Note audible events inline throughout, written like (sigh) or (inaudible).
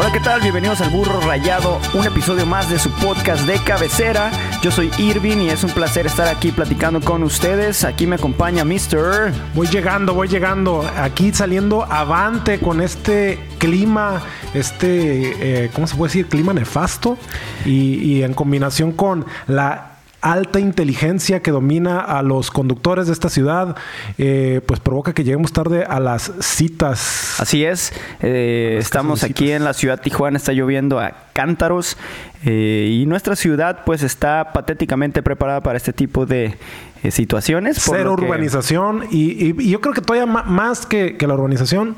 Hola, ¿qué tal? Bienvenidos al Burro Rayado, un episodio más de su podcast de cabecera. Yo soy Irvin y es un placer estar aquí platicando con ustedes. Aquí me acompaña Mr. Voy llegando, voy llegando. Aquí saliendo avante con este clima, este, eh, ¿cómo se puede decir? Clima nefasto. Y en combinación con la alta inteligencia que domina a los conductores de esta ciudad, eh, pues provoca que lleguemos tarde a las citas. Así es, eh, estamos aquí en la ciudad de Tijuana, está lloviendo a cántaros eh, y nuestra ciudad pues está patéticamente preparada para este tipo de eh, situaciones. por Cero que- urbanización y, y- y yo creo que todavía más que, que la urbanización,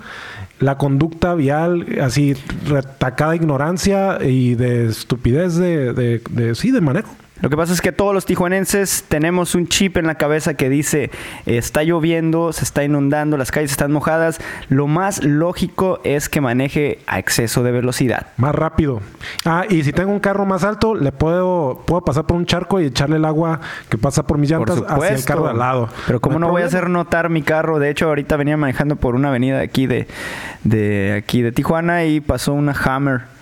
la conducta vial, así retacada ignorancia y de estupidez de, de- de- sí, de manejo. Lo que pasa es que todos los tijuanenses tenemos un chip en la cabeza que dice está lloviendo, se está inundando, las calles están mojadas. Lo más lógico es que maneje a exceso de velocidad. Más rápido. Ah, y si tengo un carro más alto, le puedo, puedo pasar por un charco y echarle el agua que pasa por mis Por llantas hacia el carro de al lado. Pero como hay no, voy a hacer notar mi carro, de hecho ahorita venía manejando por una avenida aquí de, de aquí de Tijuana y pasó una Hammer.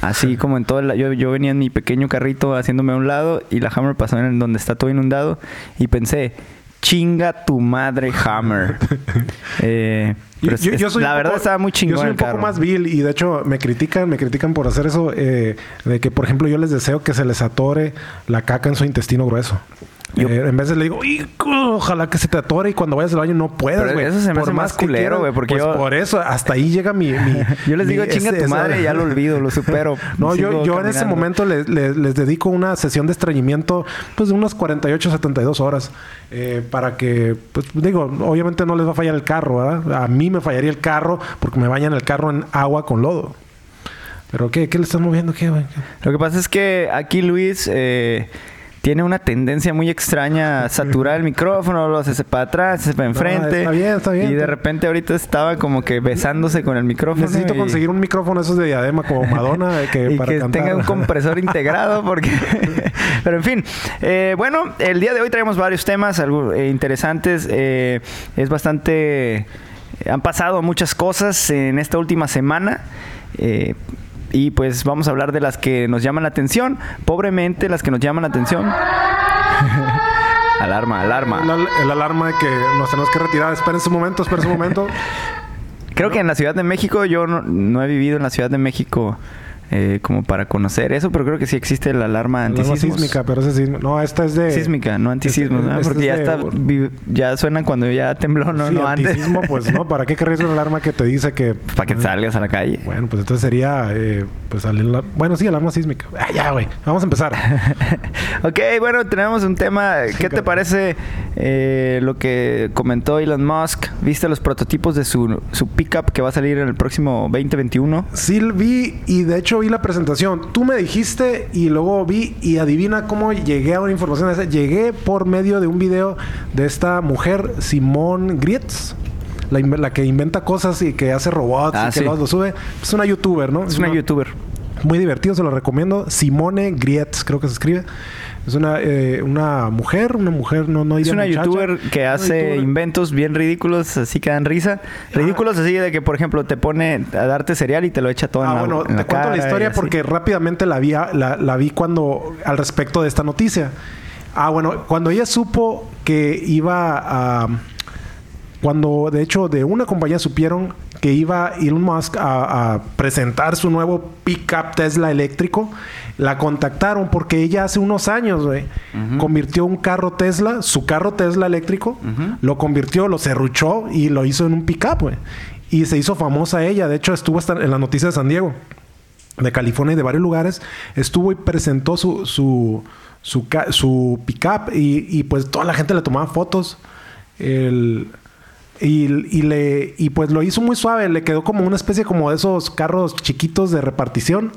Así como en todo el, yo, yo venía en mi pequeño carrito haciéndome a un lado y la Hammer pasó en donde está todo inundado y pensé, chinga tu madre Hammer. (laughs) Eh, pero yo- es- yo soy la verdad poco- estaba muy chingón Yo soy un poco más vil y de hecho me critican, me critican por hacer eso. eh, de que, por ejemplo, yo les deseo que se les atore la caca en su intestino grueso. Yo- Eh, en vez de le digo, "Hijo, ojalá que se te atore y cuando vayas al baño no puedas, güey. eso se me Por hace más culero, güey, porque pues yo- por eso, hasta ahí llega mi... mi- (laughs) Yo les mi- digo, chinga ese- tu esa- madre, ya lo olvido, lo supero. (laughs) No, yo, yo en ese momento les, les- les dedico una sesión de estreñimiento pues de unas 48, 72 horas eh, para que, pues digo, obviamente no les va a fallar el carro, ¿verdad? A mí me fallaría el carro porque me bañan el carro en agua con lodo. ¿Pero qué? ¿Qué le están moviendo? ¿Qué, güey? Lo que pasa es que aquí Luis eh, tiene una tendencia muy extraña a saturar el micrófono, lo hace para atrás, se para enfrente. está bien, está bien. Y de repente ahorita estaba como que besándose con el micrófono. Necesito y- conseguir un micrófono esos de diadema como Madonna eh, que (laughs) y para que cantar. tenga un compresor integrado porque (laughs) pero en fin eh, bueno el día de hoy traemos varios temas algo eh, interesantes eh, es bastante han pasado muchas cosas en esta última semana eh, y pues vamos a hablar de las que nos llaman la atención pobremente las que nos llaman la atención (laughs) alarma alarma El, el alarma de que nos tenemos que retirar. Espérense un momento, espérense un momento. (laughs) Creo que en la Ciudad de México, yo no, no he vivido en la Ciudad de México eh, como para conocer eso, pero creo que sí existe la alarma antisismos. sísmica, pero sísmico. No, esta es de... Sísmica, no Este- ¿no? este Porque ya es está, ya suena cuando ya tembló, no, Sí, no antes. antisismo, pues no. ¿Para qué querrías una alarma que te dice que... (laughs) Para que salgas a la calle. Bueno, pues entonces sería... eh, pues salir la- Bueno, sí, alarma sísmica. Ah, ya, güey. Vamos a empezar. (laughs) ok, bueno, tenemos un tema. ¿Qué te parece eh, lo que comentó Elon Musk? ¿Viste los prototipos de su, su pickup que va a salir en el próximo 2021? Sí, vi y de hecho vi la presentación. Tú me dijiste y luego vi y adivina cómo llegué a una información. Llegué por medio de un video de esta mujer, Simone Grietz. La, que inventa cosas y que hace robots Ah, y que sí. los lo sube. Es una youtuber, ¿no? Es una youtuber. Muy divertido, se lo recomiendo. Simone Grietz, creo que se escribe. Es una, eh, una mujer, una mujer, no, no Es una muchacha. youtuber que hace youtuber. inventos bien ridículos, así que dan risa. Ridículos así de que, por ejemplo, te pone a darte cereal y te lo echa todo en Ah, la bueno, en la te cuento cara la historia porque rápidamente la vi, la, la vi cuando al respecto de esta noticia. Ah, bueno, cuando ella supo que iba a cuando de hecho de una compañía supieron que iba Elon Musk a, a presentar su nuevo pickup Tesla eléctrico, la contactaron porque ella hace unos años, güey, convirtió un carro Tesla, su carro Tesla eléctrico, lo convirtió, lo serruchó y lo hizo en un pickup, güey. Y se hizo famosa ella, de hecho estuvo hasta en la noticia de San Diego de California y de varios lugares, estuvo y presentó su, su, su pickup y, y pues toda la gente le tomaba fotos. El, y, y le y pues lo hizo muy suave, le quedó como una especie como de esos carros chiquitos de repartición,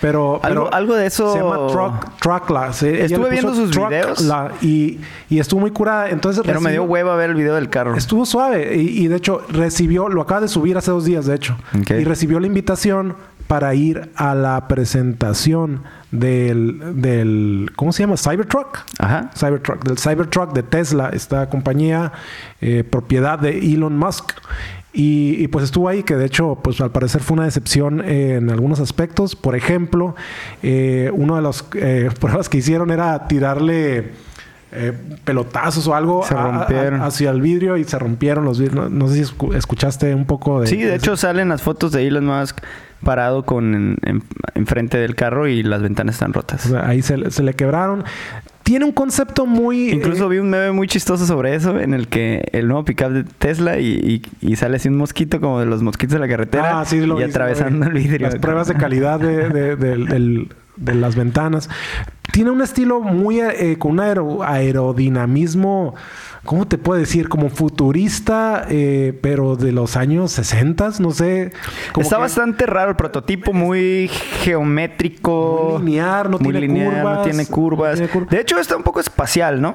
pero Algo- pero algo de eso- se llama truck truckla. se- Estuve viendo sus videos. y, y estuvo muy curada, entonces Pero me dio hueva ver el video del carro. Estuvo suave y, y de hecho recibió, lo acaba de subir hace dos días de hecho, y recibió la invitación para ir a la presentación del, del ¿cómo se llama? Cybertruck. Ajá. Cybertruck, del Cybertruck de Tesla, esta compañía eh, propiedad de Elon Musk. Y, y, pues estuvo ahí, que de hecho, pues al parecer fue una decepción en algunos aspectos. Por ejemplo, eh, una de (laughs) las eh, pruebas que hicieron era tirarle eh, pelotazos o algo Se a- a- rompieron. hacia el vidrio y se rompieron los vidrios. No, no sé si escu- escuchaste un poco de... Sí, de hecho salen las fotos de Elon Musk parado con en, en- enfrente del carro y las ventanas están rotas. O sea, ahí se, se le quebraron. Tiene un concepto muy... Incluso eh, vi un meme muy chistoso sobre eso, en el que el nuevo pickup de Tesla y, y- y sale así un mosquito como de los mosquitos de la carretera Ah, sí, lo y atravesando el vidrio. Las pruebas de calidad de, de- las ventanas. Tiene un estilo muy eh, con un aero- aerodinamismo, ¿cómo te puedo decir? Como futurista, eh, pero de los años 60, no sé. como Está que bastante raro el prototipo, muy geométrico. Muy lineal, no muy tiene lineal, curvas, No tiene curvas. no tiene cur- De hecho, está un poco espacial, ¿no?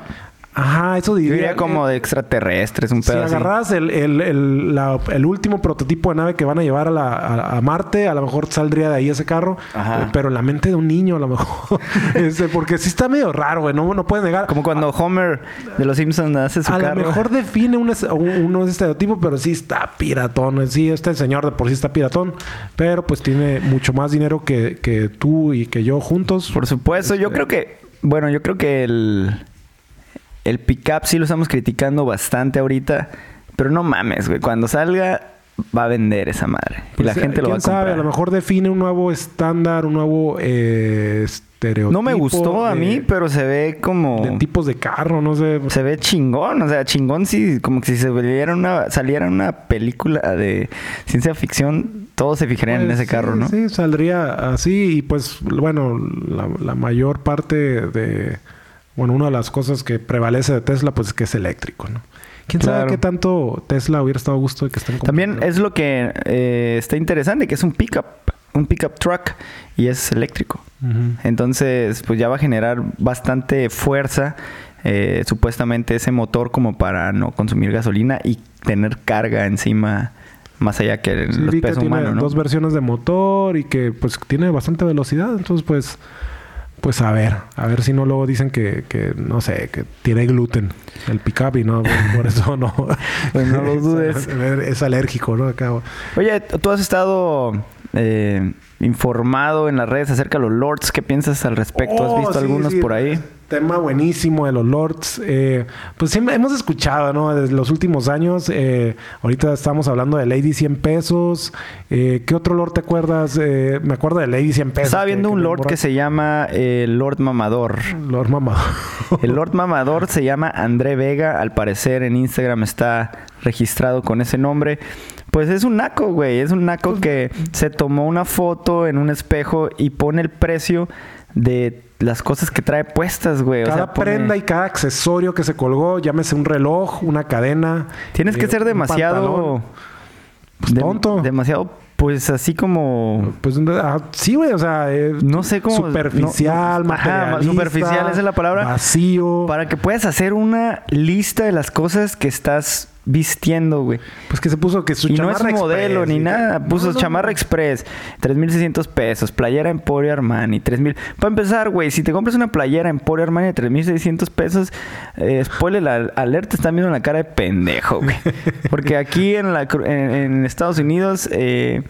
Ajá, eso Yo diría. diría como eh, de extraterrestres, un Si pedo así. agarras el, el- el- la- el último prototipo de nave que van a llevar a, la- a- a Marte, a lo mejor saldría de ahí ese carro, Ajá. eh, pero en la mente de un niño a lo mejor. (laughs) (laughs) Este, porque sí está medio raro, güey, no, no puedes negar. Como cuando Homer de los Simpsons hace su a carro. lo mejor define un, un, un estereotipo, pero sí está piratón. Sí, este señor de por sí está piratón, pero pues tiene mucho más dinero que, que tú y que yo juntos. Por supuesto, yo creo que, bueno, yo creo que el, el pickup sí lo estamos criticando bastante ahorita, pero no mames, güey, cuando salga va a vender esa madre y Pues, la gente lo va a ¿quién sabe? comprar. A lo mejor define un nuevo estándar, un nuevo eh, estereotipo. no me gustó a mí, pero se ve como de tipos de carro, no sé. se ve chingón, o sea, chingón sí, como que si se saliera una saliera una película de ciencia ficción, todos se fijarían en Pues, ese carro, sí, ¿no? Sí, saldría así y pues bueno, la, la mayor parte de, bueno, una de las cosas que prevalece de Tesla pues es que es eléctrico, ¿no? ¿Quién sabe qué tanto Tesla hubiera estado a gusto de que estén También es lo que eh, está interesante, que es un pickup, un pickup truck y es eléctrico. Entonces, pues ya va a generar bastante fuerza, eh, supuestamente ese motor como para no consumir gasolina y tener carga encima más allá que el Sí, los vi que peso tiene humano, ¿no? dos versiones de motor y que pues tiene bastante velocidad, entonces pues pues a ver, a ver si no luego dicen que, que no sé, que tiene gluten el pickup y no, (laughs) por, eso no. Pues no lo (laughs) dudes. es alérgico, ¿no? Acá. Oye, tú has estado eh, informado en las redes acerca de los lords. ¿Qué piensas al respecto? ¿Has Oh, visto sí, algunos sí, por ahí? Tema buenísimo de los Lords. Eh, pues siempre hemos escuchado, ¿no? Desde los últimos años. eh, ahorita estamos hablando de Lady 100 pesos. Eh, ¿Qué otro Lord te acuerdas? Eh, me acuerdo de Lady 100 pesos. Estaba viendo un lord que se llama eh, Lord Mamador. Lord Mamá. El Lord Mamador se llama André Vega. Al parecer en Instagram está registrado con ese nombre. Pues es un naco, güey. Es un naco que se tomó una foto en un espejo y pone el precio de las cosas que trae puestas, güey. O cada sea, pone- prenda y cada accesorio que se colgó, llámese un reloj, una cadena. Tienes que eh, ser demasiado... Pues de- tonto. Demasiado, pues así como... Pues ah, sí, güey, o sea, eh, No sé cómo... superficial, no- (laughs) Ajá, superficial, esa es la palabra. Vacío. Para que puedas hacer una lista de las cosas que estás vistiendo, güey. Pues que se puso que su Y no es un modelo express, ni nada. Puso No, no, chamarra no. express, 3.600 pesos. Playera Emporio Armani, 3.000. Para empezar, güey, si te compras una playera Emporio Armani de 3.600 pesos, eh, spoiler la- alert, te están viendo la cara de pendejo, güey. (laughs) Porque aquí en, la, en, en Estados Unidos eh,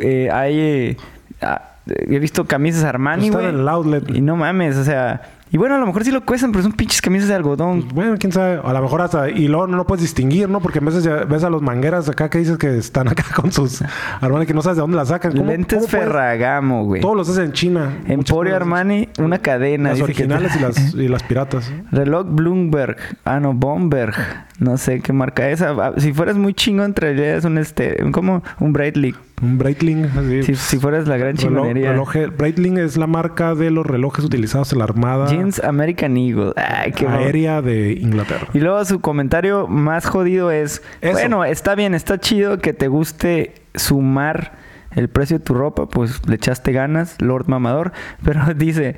eh, hay... ah, he visto camisas Armani, Pues güey. en el outlet. Y no mames, o sea... Y bueno, a lo mejor sí lo cuestan, pero son pinches camisas de algodón. Pues, bueno, quién sabe. A lo mejor hasta... Y luego no lo puedes distinguir, ¿no? Porque a veces ya ves a los mangueras acá que dices que están acá con sus... (laughs) Armani que no sabes de dónde las sacan. ¿Cómo- Lentes cómo Ferragamo, güey. Todos los hacen en China. Emporio. Armani, una cadena. Las originales y las, (laughs) y las piratas. Reloj Bloomberg. Ah, no, Bomberg. No sé qué marca es. Ah, Si fueras muy chingón, traerías un este... Un, como un Breitling. Un Breitling. así. Si, si fueras la gran Reloj- chingonería. reloje- Breitling es la marca de los relojes utilizados en la Armada Jeans American Eagle. Ay, qué bueno. Aérea de Inglaterra. Y luego su comentario más jodido es... Eso. Bueno, está bien, está chido que te guste sumar el precio de tu ropa, pues le echaste ganas, Lord Mamador. (laughs) Pero dice,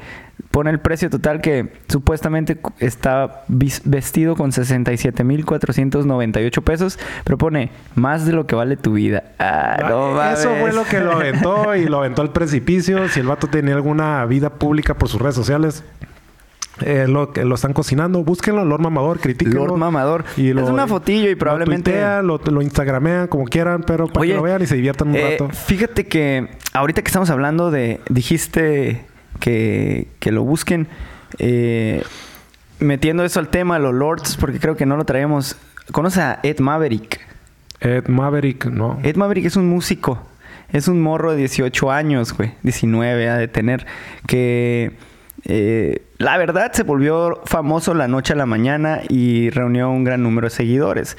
pone el precio total que supuestamente está vestido con 67,498 pesos, pero pone más de lo que vale tu vida. Ah, no Eso mames. fue lo que lo aventó y lo aventó al precipicio. Si el vato tenía alguna vida pública por sus redes sociales, eh, lo, que lo están cocinando. Búsquenlo, Lord Mamador, critíquenlo. Lord Mamador. Y es una fotillo y Lo, probablemente... lo, lo instagramean como quieran, pero para Oye, que lo vean y se diviertan un eh, rato. Fíjate que ahorita que estamos hablando de, dijiste que, que lo busquen, eh, metiendo eso al tema, los Lords, porque creo que no lo traemos. ¿Conoce a Ed Maverick? Ed Maverick, ¿no? Ed Maverick es un músico. Es un morro de 18 años, güey. 19 ha de tener. Que eh, la verdad se volvió famoso la noche a la mañana y reunió un gran número de seguidores.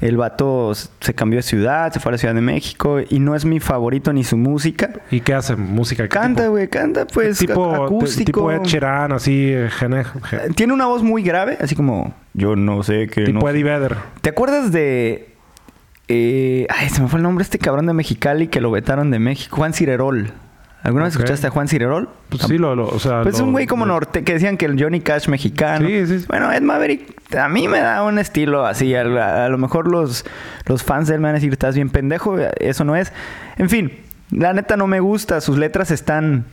El vato se cambió de ciudad, se fue a la Ciudad de México y no es mi favorito ni su música. ¿Y qué hace? ¿Música? ¿Qué Canta, güey, canta pues tipo, ac- acústico. tipo Ed Sheeran, así, eh, gene- ge- Tiene una voz muy grave, así como yo no sé qué. tipo no sé". Eddie Vedder. ¿Te acuerdas de. eh, ay, se me fue el nombre este cabrón de Mexicali que lo vetaron de México? Juan Cirerol. ¿Alguna vez escuchaste a Juan Cirerol? Pues sí, lo, lo- o sea... Pues lo- un güey como lo- norte que decían que el Johnny Cash mexicano. Sí, sí, sí. Bueno, Ed Maverick a mí me da un estilo así. A, a- a lo mejor los, los fans de él me van a decir, estás bien pendejo. Eso no es. En fin, la neta no me gusta. Sus letras están,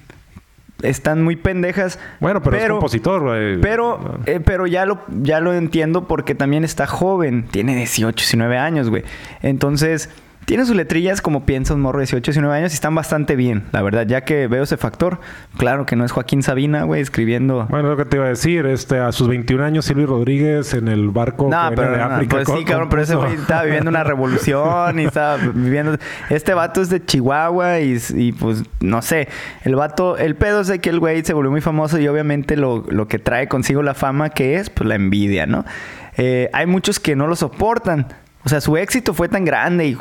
están muy pendejas. Bueno, pero, es compositor, güey. Pero, eh, pero ya lo, ya lo entiendo porque también está joven. Tiene 18, 19 años, güey. Entonces, tiene sus letrillas como piensa un morro de 18, 19 años y están bastante bien, la verdad. Ya que veo ese factor. Claro que no es Joaquín Sabina, güey, escribiendo... Bueno, lo que te iba a decir, este, a sus 21 años, Silvio Rodríguez en el barco No, que pero de no, África. pues sí, cabrón, pero ese güey estaba viviendo una (laughs) revolución y estaba viviendo... Este vato es de Chihuahua y, y, pues no sé. El vato... El pedo es de que el güey se volvió muy famoso y obviamente lo, lo que trae consigo la fama que es, pues la envidia, ¿no? Eh, hay muchos que no lo soportan. O sea, su éxito fue tan grande y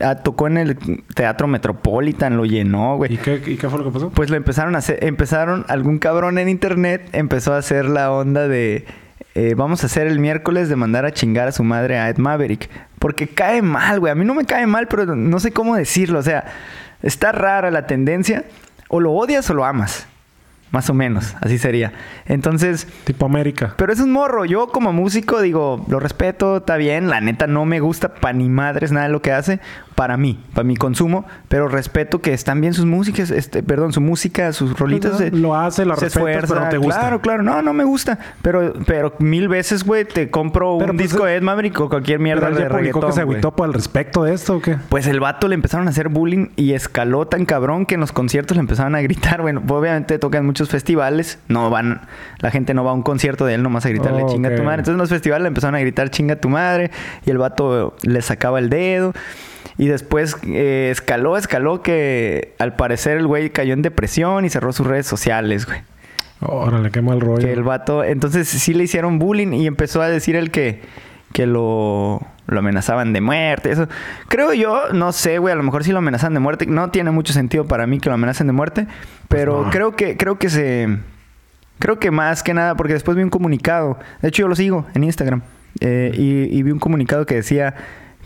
ah, tocó en el Teatro Metropolitan, lo llenó, güey. ¿Y qué, ¿Y qué fue lo que pasó? Pues lo empezaron a hacer, empezaron, algún cabrón en internet empezó a hacer la onda de eh, vamos a hacer el miércoles de mandar a chingar a su madre a Ed Maverick. Porque cae mal, güey. A mí no me cae mal, pero no sé cómo decirlo. O sea, está rara la tendencia. O lo odias o lo amas. Más o menos, así sería. Entonces, Tipo América. pero es un morro. Yo como músico digo, lo respeto, está bien. La neta no me gusta pa' ni madres nada de lo que hace. Para mí, para mi consumo. Pero respeto que están bien sus músicas, este, perdón, su música, sus rolitos. de- Lo hace, lo se respetas, esfuerza. pero no te gusta. Claro, claro. No, no me gusta. Pero, pero mil veces, güey, te compro Pero, un pues, disco de Ed Maverick o cualquier mierda ¿Pero él de ya publicó reggaetón, que se agüitó por respecto de esto o qué? Pues el vato le empezaron a hacer bullying y escaló tan cabrón que en los conciertos le empezaban a gritar. Bueno, obviamente tocan muchos festivales, no van, la gente no va a un concierto de él nomás a gritarle Oh, chinga ok. tu madre. Entonces en los festivales le empezaron a gritar chinga tu madre y el vato le sacaba el dedo. Y después eh, escaló, escaló que al parecer el güey cayó en depresión y cerró sus redes sociales, güey. Órale, qué mal rollo. Que el vato, entonces sí le hicieron bullying y empezó a decir él que, que lo, lo amenazaban de muerte. Eso. Creo yo, no sé, güey, a lo mejor sí lo amenazan de muerte. No tiene mucho sentido para mí que lo amenacen de muerte. Pero no. creo que, creo que se. Creo que más que nada, porque después vi un comunicado. De hecho, yo lo sigo en Instagram. eh, y, y vi un comunicado que decía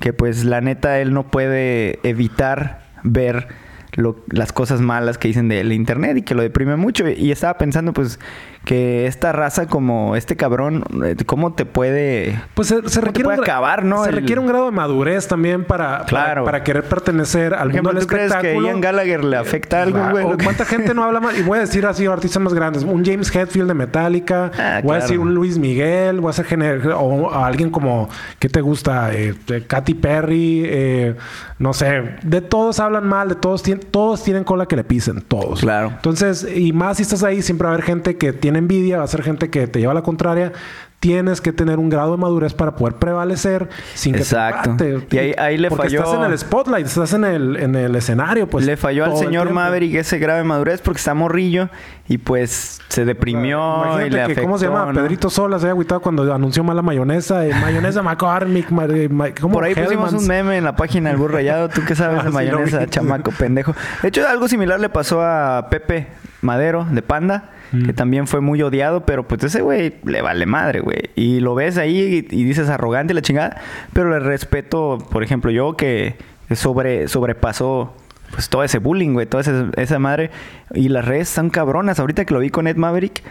que pues la neta él no puede evitar ver lo- las cosas malas que dicen del internet y que lo deprime mucho. Y estaba pensando pues que esta raza como este cabrón, eh, ¿cómo te puede... Pues se, se ¿Cómo te requiere, puede un gra- acabar, no? se El- requiere un grado de madurez también para, Claro. para, para querer pertenecer al ejemplo, mundo del ¿tú crees que espectáculo. Ian Gallagher le afecta algo, Claro. güey? ¿Cuánta gente no habla más? Y voy a decir así, artistas más grandes. Un James Hetfield de Metallica. Ah, voy a decir un Luis Miguel. Voy a hacer gener- o a alguien como... ¿Qué te gusta? Eh, eh, Katy Perry. eh, no sé. De todos hablan mal. De todos, todos tienen cola que le pisen. Todos. Claro. Entonces, y más si estás ahí, siempre va a haber gente que tiene envidia. Va a ser gente que te lleva a la contraria. Tienes que tener un grado de madurez para poder prevalecer sin que Exacto. te. Y ahí- ahí le Porque falló- estás en el spotlight. Estás en el, en el escenario. Pues, le falló al señor. Maverick ese grave madurez porque está morrillo y pues se deprimió y le que, afectó. ¿cómo se llama? ¿no? Pedrito Sola se había agüitado cuando anunció mala mayonesa. eh, mayonesa (laughs) McCormick. ma- eh, ma- ¿cómo? Por ahí pusimos Hellmann's. un meme en la página del burro rayado. ¿Tú qué sabes (laughs) Ah, de lo mayonesa, chamaco pendejo? De hecho, algo similar le pasó a Pepe Madero de Panda, Que también fue muy odiado, pero pues ese güey le vale madre, güey. Y lo ves ahí y, dices arrogante la chingada, pero le respeto, por ejemplo, yo que sobre, sobrepasó pues todo ese bullying, güey, toda esa, esa madre. Y las redes están cabronas. Ahorita que lo vi con Ed Maverick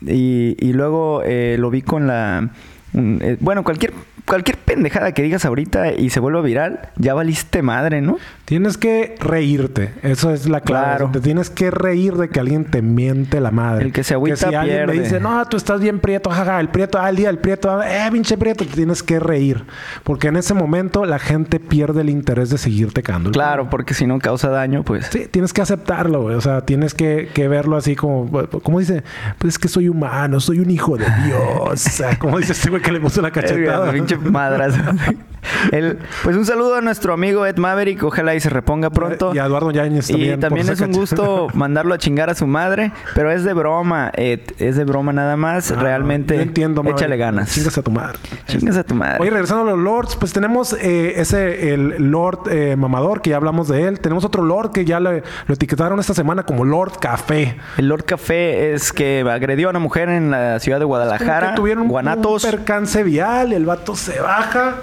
y, y luego eh, lo vi con la... eh, bueno, cualquier, cualquier pendejada que digas ahorita y se vuelva viral, ya valiste madre, ¿no? Tienes que reírte. Eso es la clave. Claro. Te tienes que reír de que alguien te miente la madre. El que se agüita si alguien me dice, no, tú estás bien prieto, jaja, el prieto, ah, el día del prieto, eh, pinche prieto, te tienes que reír. Porque en ese momento la gente pierde el interés de seguirte cagando. el Claro, porque si no causa daño, pues... Sí, tienes que aceptarlo, güey. O sea, tienes que, que verlo así como, como dice, pues es que soy humano, soy un hijo de Dios. O sea, como dice este güey que le puso la (laughs) cachetada. Pinche madrazo. (laughs) El- pues un saludo a nuestro amigo Ed Maverick. Ojalá y se reponga pronto. Y a Eduardo Yáñez Y también. también por es un gusto (laughs) mandarlo a chingar a su madre, pero es de broma, Ed. Es de broma nada más. Ah, Realmente, yo entiendo, Maverick. échale ganas. Chingas a tu madre. Chingas a tu madre. Oye, regresando a los lords, pues tenemos eh, ese, el Lord eh, Mamador, que ya hablamos de él. Tenemos otro Lord que ya le- lo etiquetaron esta semana como Lord Café. El Lord Café es que agredió a una mujer en la ciudad de Guadalajara, Que tuvieron un- Guanatos. un percance vial, el vato se baja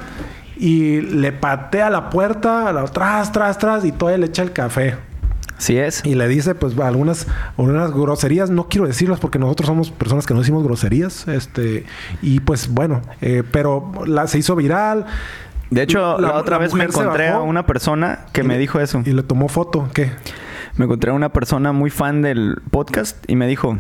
y le patea la puerta, la- tras, tras, tras, y todavía le echa el café. Así es. Y le dice, pues, algunas, algunas groserías. No quiero decirlas porque nosotros somos personas que no decimos groserías. Este, y pues, bueno, eh, pero la, se hizo viral. De hecho, la, La- otra la vez me encontré a una persona que y me dijo eso. Y le tomó foto. ¿Qué? Me encontré a una persona muy fan del podcast y me dijo,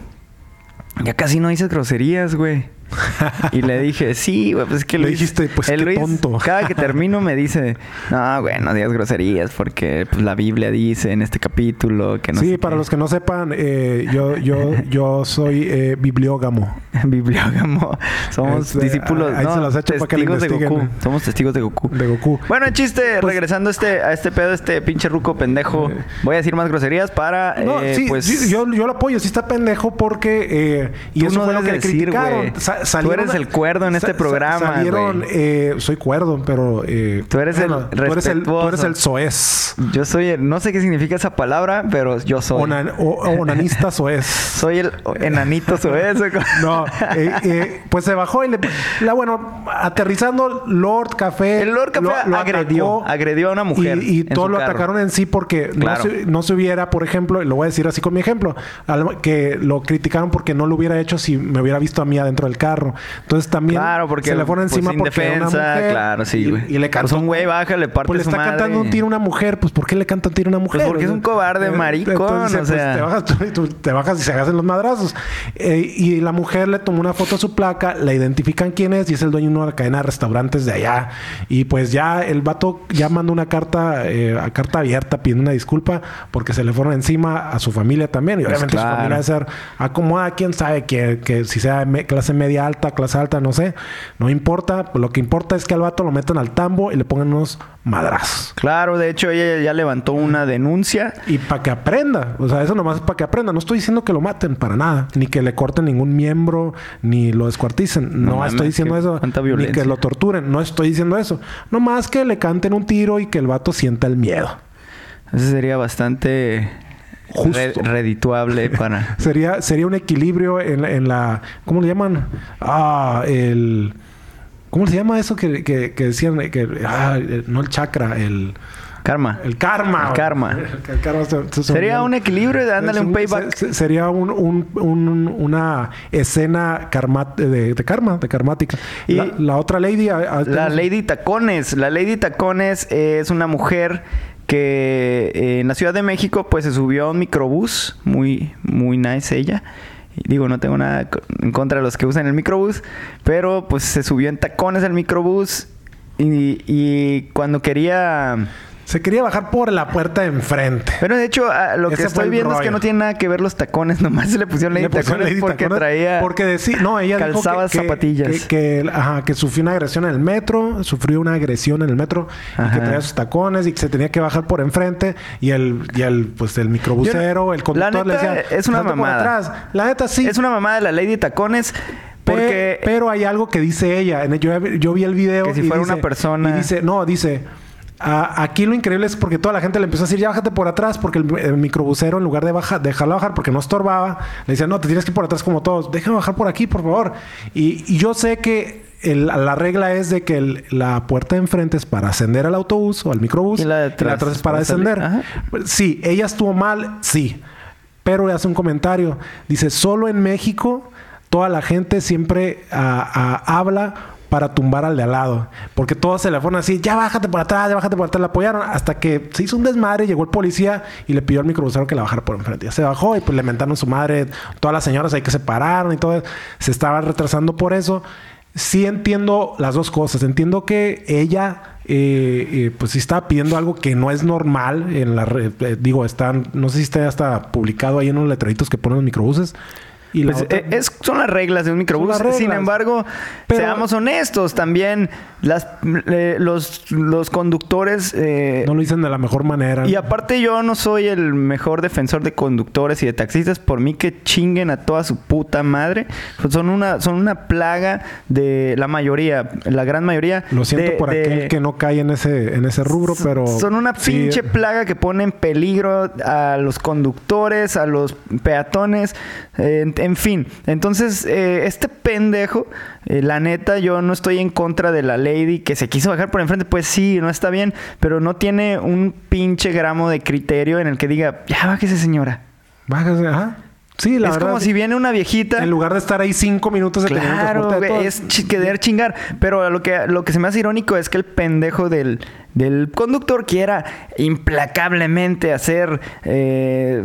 ya casi no dices groserías, güey. (laughs) y le dije, sí, güey, pues es que Le dijiste, pues, el qué Luis, tonto. (laughs) Cada que termino me dice, no, güey, no digas groserías porque pues, la Biblia dice en este capítulo que no sí, para qué". los que no sepan, eh, yo, yo, yo soy eh, bibliógamo. (laughs) Bibliógamo. Somos Este, discípulos, ahí no, se las echo para que testigos de Goku. Somos testigos de Goku. De Goku. Bueno, el chiste, Pues- regresando a este, a este pedo, este pinche ruco pendejo. Voy a decir más groserías para, No, eh, sí, pues... sí, yo, yo lo apoyo. Sí está pendejo porque... eh, y eso no fue lo que decir, criticaron. Güey. Sa- Tú salieron- eres el cuerdo en este programa, Salieron... eh, soy cuerdo, pero... eh, Tú eres el tú eres el, tú eres el soez. Yo soy el, no sé qué significa esa palabra, pero yo soy. Onan- o- onanista (laughs) soez. Soy el enanito eso. No, eh, eh, pues se bajó y le... La, bueno, aterrizando, Lord Café... El Lord Café lo- lo agredió, atacó agredió a una mujer. Y, y en todo su lo carro. atacaron en sí porque Claro. no, se, no se hubiera, por ejemplo, lo voy a decir así con mi ejemplo, que lo criticaron porque no lo hubiera hecho si me hubiera visto a mí adentro del carro. Entonces también Claro, porque se le fueron pues, encima porque una indefensa, mujer. claro, sí, y, güey. y le cantó. Pues un güey baja, le parte Pues le está madre. cantando un tiro a una mujer. Pues ¿por qué le canta un tiro a una mujer? Pues, porque es un cobarde Eh, maricón, entonces, o sea. Pues te bajas, (laughs) tú- tú te bajas y se hacen los madrazos. Eh, y la mujer le tomó una foto a su placa, la identifican quién es y es el dueño de una cadena de restaurantes de allá. Y pues ya el vato ya mandó una carta, eh, a carta abierta pidiendo una disculpa porque se le fueron encima a su familia también. Y Pues obviamente claro. su familia debe ser acomodada, quién sabe que, que si sea me- clase media alta, clase alta, no sé. No importa. Lo que importa es que al vato lo metan al tambo y le pongan unos madrazos. Claro, de hecho ella ya levantó una denuncia. Y para que aprenda. O sea, eso nomás es para que aprenda. No estoy diciendo que lo maten para nada. Ni que le corten ningún miembro, ni lo descuarticen. No, No mames, estoy diciendo eso. Ni que lo torturen. No estoy diciendo eso. Nomás que le canten un tiro y que el vato sienta el miedo. Eso sería bastante Justo. re- redituable para... (laughs) Sería, sería un equilibrio en, la- en la... ¿Cómo le llaman? Ah, el... ¿Cómo se llama eso que, que, que decían? Que, ah, no el chakra, el... Karma. El karma. El karma. (laughs) El karma se- se- se- Sería un equilibrio de dándole Es un payback. se- se- sería un, un- un- una escena karma, de, de karma, de karmática. Y- la, la otra lady... La tenemos- Lady Tacones. La Lady Tacones es una mujer que eh, en la Ciudad de México pues se subió a un microbús. Muy, muy nice ella. Digo, no tengo nada en contra de los que usan el microbús. Pero pues se subió en tacones al microbús. Y cuando quería... Se quería bajar por la puerta de enfrente. Pero de hecho, ah, lo Ese que fue estoy viendo es que no tiene nada que ver los tacones. (laughs) Nomás se le pusieron Lady Le pusieron Tacones Lady porque Tacones traía... Porque decía... No, ella dijo calzaba que, que- zapatillas. Que, que, ajá, que sufrió una agresión en el metro. Sufrió una agresión en el metro. Y que traía sus tacones y que se tenía que bajar por enfrente. Y el, y el pues, el microbusero, el conductor le neta, decía... es una "Salte por mamada". atrás". La neta sí. Es una mamá de la Lady Tacones porque... Pe- pero hay algo que dice ella. Yo, yo vi el video. Que si y fuera dice- una persona- Y dice, no, dice. "A- aquí lo increíble es porque toda la gente le empezó a decir, ya bájate por atrás, porque el, el microbusero, en lugar de bajar, dejarlo bajar porque no estorbaba, le decía, no, te tienes que ir por atrás como todos, déjame bajar por aquí, por favor. Y, y yo sé que el- la regla es de que el- la puerta de enfrente es para ascender al autobús o al microbús Y la de atrás es para descender. Sí, ella estuvo mal, sí. Pero le hace un comentario. Dice, solo en México toda la gente siempre ah, ah, habla para tumbar al de al lado. Porque todos se le fueron así, ya bájate por atrás, ya bájate por atrás. La apoyaron hasta que se hizo un desmadre, llegó el policía y le pidió al microbusero que la bajara por enfrente. Ya se bajó y pues le mentaron su madre. Todas las señoras ahí que se pararon y todo. Se estaba retrasando por eso. Sí entiendo las dos cosas. Entiendo que ella... eh, eh, pues sí estaba pidiendo algo que no es normal en la red. Eh, digo, están, no sé si está hasta publicado ahí en unos letreritos que ponen los microbuses. Y Pues, otra- eh, es, son las reglas de un microbús. Sin embargo, Pero- seamos honestos, también las, eh, los, los conductores... eh, no lo dicen de la mejor manera. y aparte yo no soy el mejor defensor de conductores y de taxistas. Por mí que chinguen a toda su puta madre. Son una, son una plaga de la mayoría, la gran mayoría. Lo siento de- por de- aquel que no cae en ese, en ese rubro, pero. Son una sí, pinche plaga que pone en peligro a los conductores, a los peatones, eh, en, fin. Entonces, eh, este pendejo, eh, la neta, yo no estoy en contra de la lady que se quiso bajar por enfrente. Pues sí, no está bien, pero no tiene un pinche gramo de criterio en el que diga, ya bájese señora. Bájase, ajá. Sí, la es verdad. como si viene una viejita. En lugar de estar ahí cinco minutos de Claro, de es chi- querer chingar. Pero lo que, lo que se me hace irónico es que el pendejo del, del conductor quiera implacablemente hacer, eh,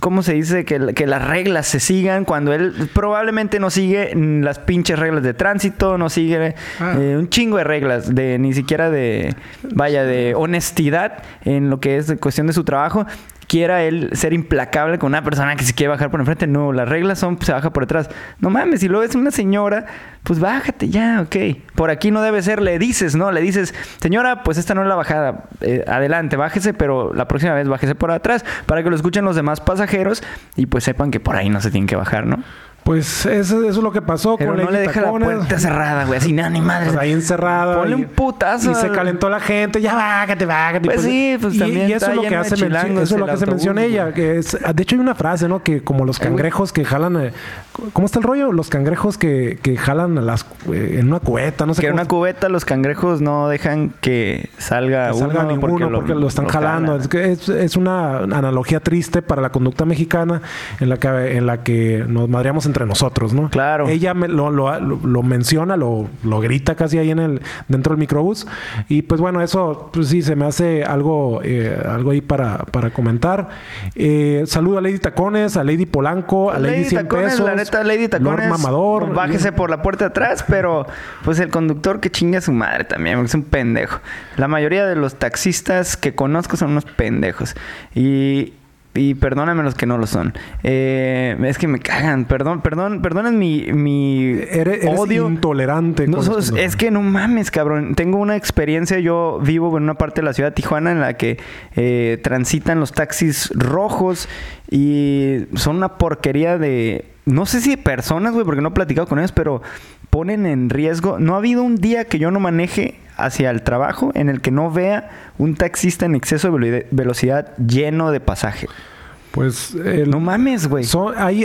¿cómo se dice? Que, que las reglas se sigan cuando él probablemente no sigue las pinches reglas de tránsito, no sigue Ah. eh, un chingo de reglas, de ni siquiera de, vaya, de honestidad en lo que es cuestión de su trabajo quiera él ser implacable con una persona que se quiere bajar por enfrente. No, las reglas son, se baja por detrás. No mames, si luego es una señora, pues bájate ya, ok. Por aquí no debe ser, le dices, ¿no? Le dices, señora, pues esta no es la bajada. Eh, adelante, bájese, pero la próxima vez bájese por atrás para que lo escuchen los demás pasajeros y pues sepan que por ahí no se tienen que bajar, ¿no? Pues eso, eso es lo que pasó Pero con no le deja la puerta cerrada, güey. Así, no, ni madre. Pues ahí encerrada. Ponle un putazo Y se al- calentó la gente. Ya bájate, bájate. Pues sí, pues y, también Y eso es lo que hace mención, eso es lo que hace autobús, mención ella. Que es, de hecho, hay una frase, ¿no? Que como los cangrejos que jalan. eh, ¿Cómo está el rollo? Los cangrejos que, que jalan a las, eh, en una cubeta. No sé que en una cubeta los cangrejos no dejan que salga, que salga uno ninguno porque lo, están jalando. jalan. Es, que es, es una analogía triste para la conducta mexicana en la que, en la que nos madreamos entre nosotros, ¿no? Claro. Ella me- lo, lo- lo- menciona, lo, lo grita casi ahí en el dentro del microbús. Y pues bueno, eso pues sí se me hace algo, eh, algo ahí para, para comentar. Eh, saludo a Lady Tacones, a Lady Polanco, a Lady, Lady 100 Tacones, pesos. la neta, Lady Tacones. Lord Mamador. pues, Bájese por la puerta de atrás, pero pues el conductor que chinga a su madre también, porque es un pendejo. La mayoría de los taxistas que conozco son unos pendejos. Y. Y perdóname los que no lo son. Eh, es que me cagan. Perdón, perdón, perdonen mi, mi Eres, eres odio. intolerante. No, sos- es que no mames, cabrón. Tengo una experiencia. Yo vivo en una parte de la ciudad de Tijuana en la que eh, transitan los taxis rojos y son una porquería de. No sé si de personas, güey, porque no he platicado con ellos, pero ponen en riesgo. No ha habido un día que yo no maneje hacia el trabajo en el que no vea un taxista en exceso de velo- velocidad lleno de pasaje. Pues el- No mames, güey.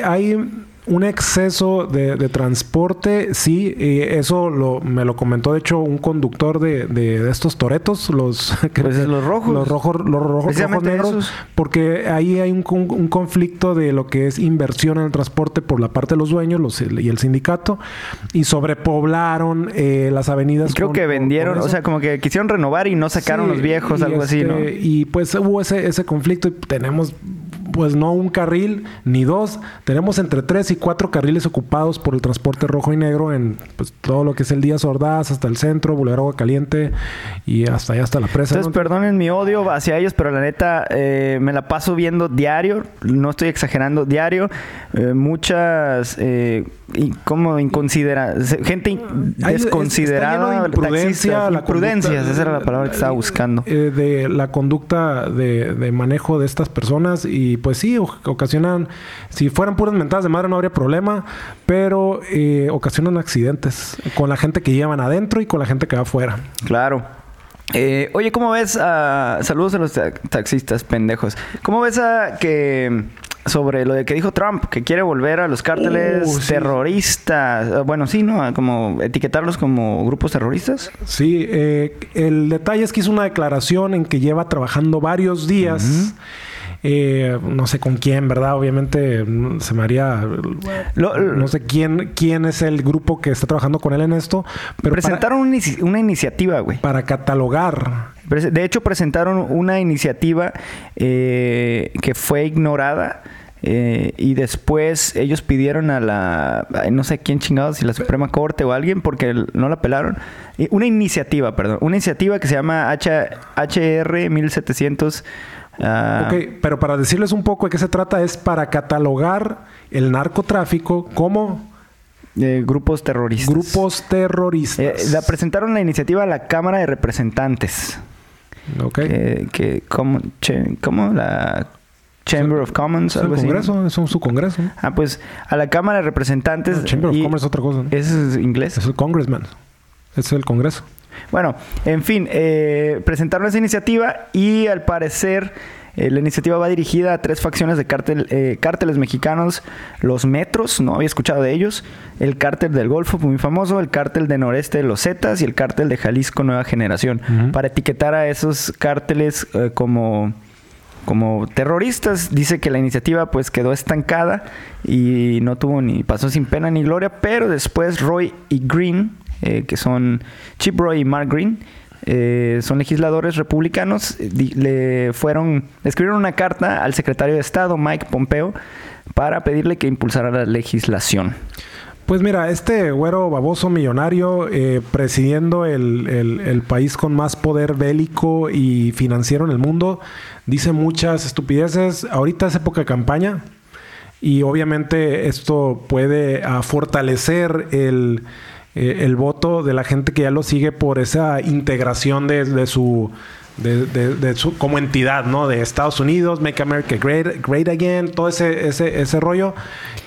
Hay un exceso de, de transporte, sí, y eso lo, me lo comentó de hecho un conductor de, de- de estos toretos, los, (laughs) Pues es los rojos. los rojos, los rojos, rojos negros, esos. porque ahí hay un, con- un conflicto de lo que es inversión en el transporte por la parte de los dueños los, y el sindicato, y sobrepoblaron eh, las avenidas. Creo con- que vendieron, o sea, como que quisieron renovar y no sacaron Sí, los viejos, algo así, ¿no? este, Y pues hubo ese, ese conflicto y tenemos, pues no un carril ni dos, tenemos entre tres y cuatro carriles ocupados por el transporte rojo y negro en pues, todo lo que es el Díaz Ordaz, hasta el centro, Boulevard Agua Caliente y hasta allá hasta la presa. Entonces, ¿no? perdonen mi odio hacia ellos, pero la neta eh, me la paso viendo diario, no estoy exagerando, diario, eh, muchas, eh, y como inconsidera, gente Hay- desconsiderada, imprudencia, la imprudencias, conducta- esa era la palabra que estaba buscando. eh, de la conducta de, de manejo de estas personas y pues sí, ocasionan, si fueran puras mentadas de madre no habría problema, pero eh, ocasionan accidentes con la gente que llevan adentro y con la gente que va afuera. Claro. Eh, oye, ¿cómo ves a... Saludos a los ta- taxistas pendejos. ¿Cómo ves a que sobre lo de que dijo Trump, que quiere volver a los cárteles Uh, sí. terroristas. Eh, Bueno, sí, ¿no? Como etiquetarlos como grupos terroristas. Sí, eh, el detalle es que hizo una declaración en que lleva trabajando varios días. Eh, no sé con quién, ¿verdad? Obviamente se me haría... Lo- no sé quién, quién es el grupo que está trabajando con él en esto. Pero presentaron una, inici- una iniciativa, güey. para, catalogar. De hecho, presentaron una iniciativa eh, que fue ignorada. eh, y después ellos pidieron a la, no sé quién chingados, si la Suprema Corte o alguien, porque no la pelaron. Una iniciativa, perdón. Una iniciativa que se llama H- HR 1700. Ah, Ok, pero para decirles un poco de qué se trata, es para catalogar el narcotráfico como eh, grupos terroristas. grupos terroristas. Eh, la presentaron la iniciativa a la Cámara de Representantes. ok. Que, que ¿cómo, che- cómo? La Chamber of Commons, algo así. Congreso, es un- su Congreso. Ah, pues a la Cámara de Representantes. No, Chamber of Commerce es otra cosa. ¿no? ¿Ese es inglés? Es el Congressman. Es el Congreso. Bueno, en fin, eh, presentaron esa iniciativa y al parecer eh, la iniciativa va dirigida a tres facciones de cártel, eh, cárteles mexicanos. Los Metros, no había escuchado de ellos. El cártel del Golfo, muy famoso. El cártel de Noreste de los Zetas y el cártel de Jalisco Nueva Generación. Para etiquetar a esos cárteles eh, como como terroristas. Dice que la iniciativa pues quedó estancada y no tuvo ni pasó sin pena ni gloria, pero después Roy y Green, eh, que son Chip Roy y Mark Green, eh, son legisladores republicanos, eh, le fueron, escribieron una carta al secretario de Estado, Mike Pompeo, para pedirle que impulsara la legislación. Pues mira, este güero baboso millonario eh, presidiendo el, el- el país con más poder bélico y financiero en el mundo, dice muchas estupideces. Ahorita es época de campaña y obviamente esto puede ah, fortalecer el, eh, el voto de la gente que ya lo sigue por esa integración de, de su... De, de- de su como entidad, ¿no? De Estados Unidos, Make America Great, great Again, todo ese, ese, ese rollo.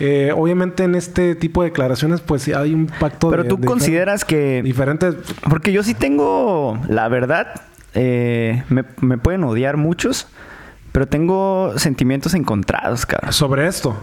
Eh, obviamente en este tipo de declaraciones, pues sí hay un pacto Pero de- tú de consideras que... diferentes. Porque yo sí tengo, la verdad, eh, me, me pueden odiar muchos, pero tengo sentimientos encontrados, cabrón. Sobre esto.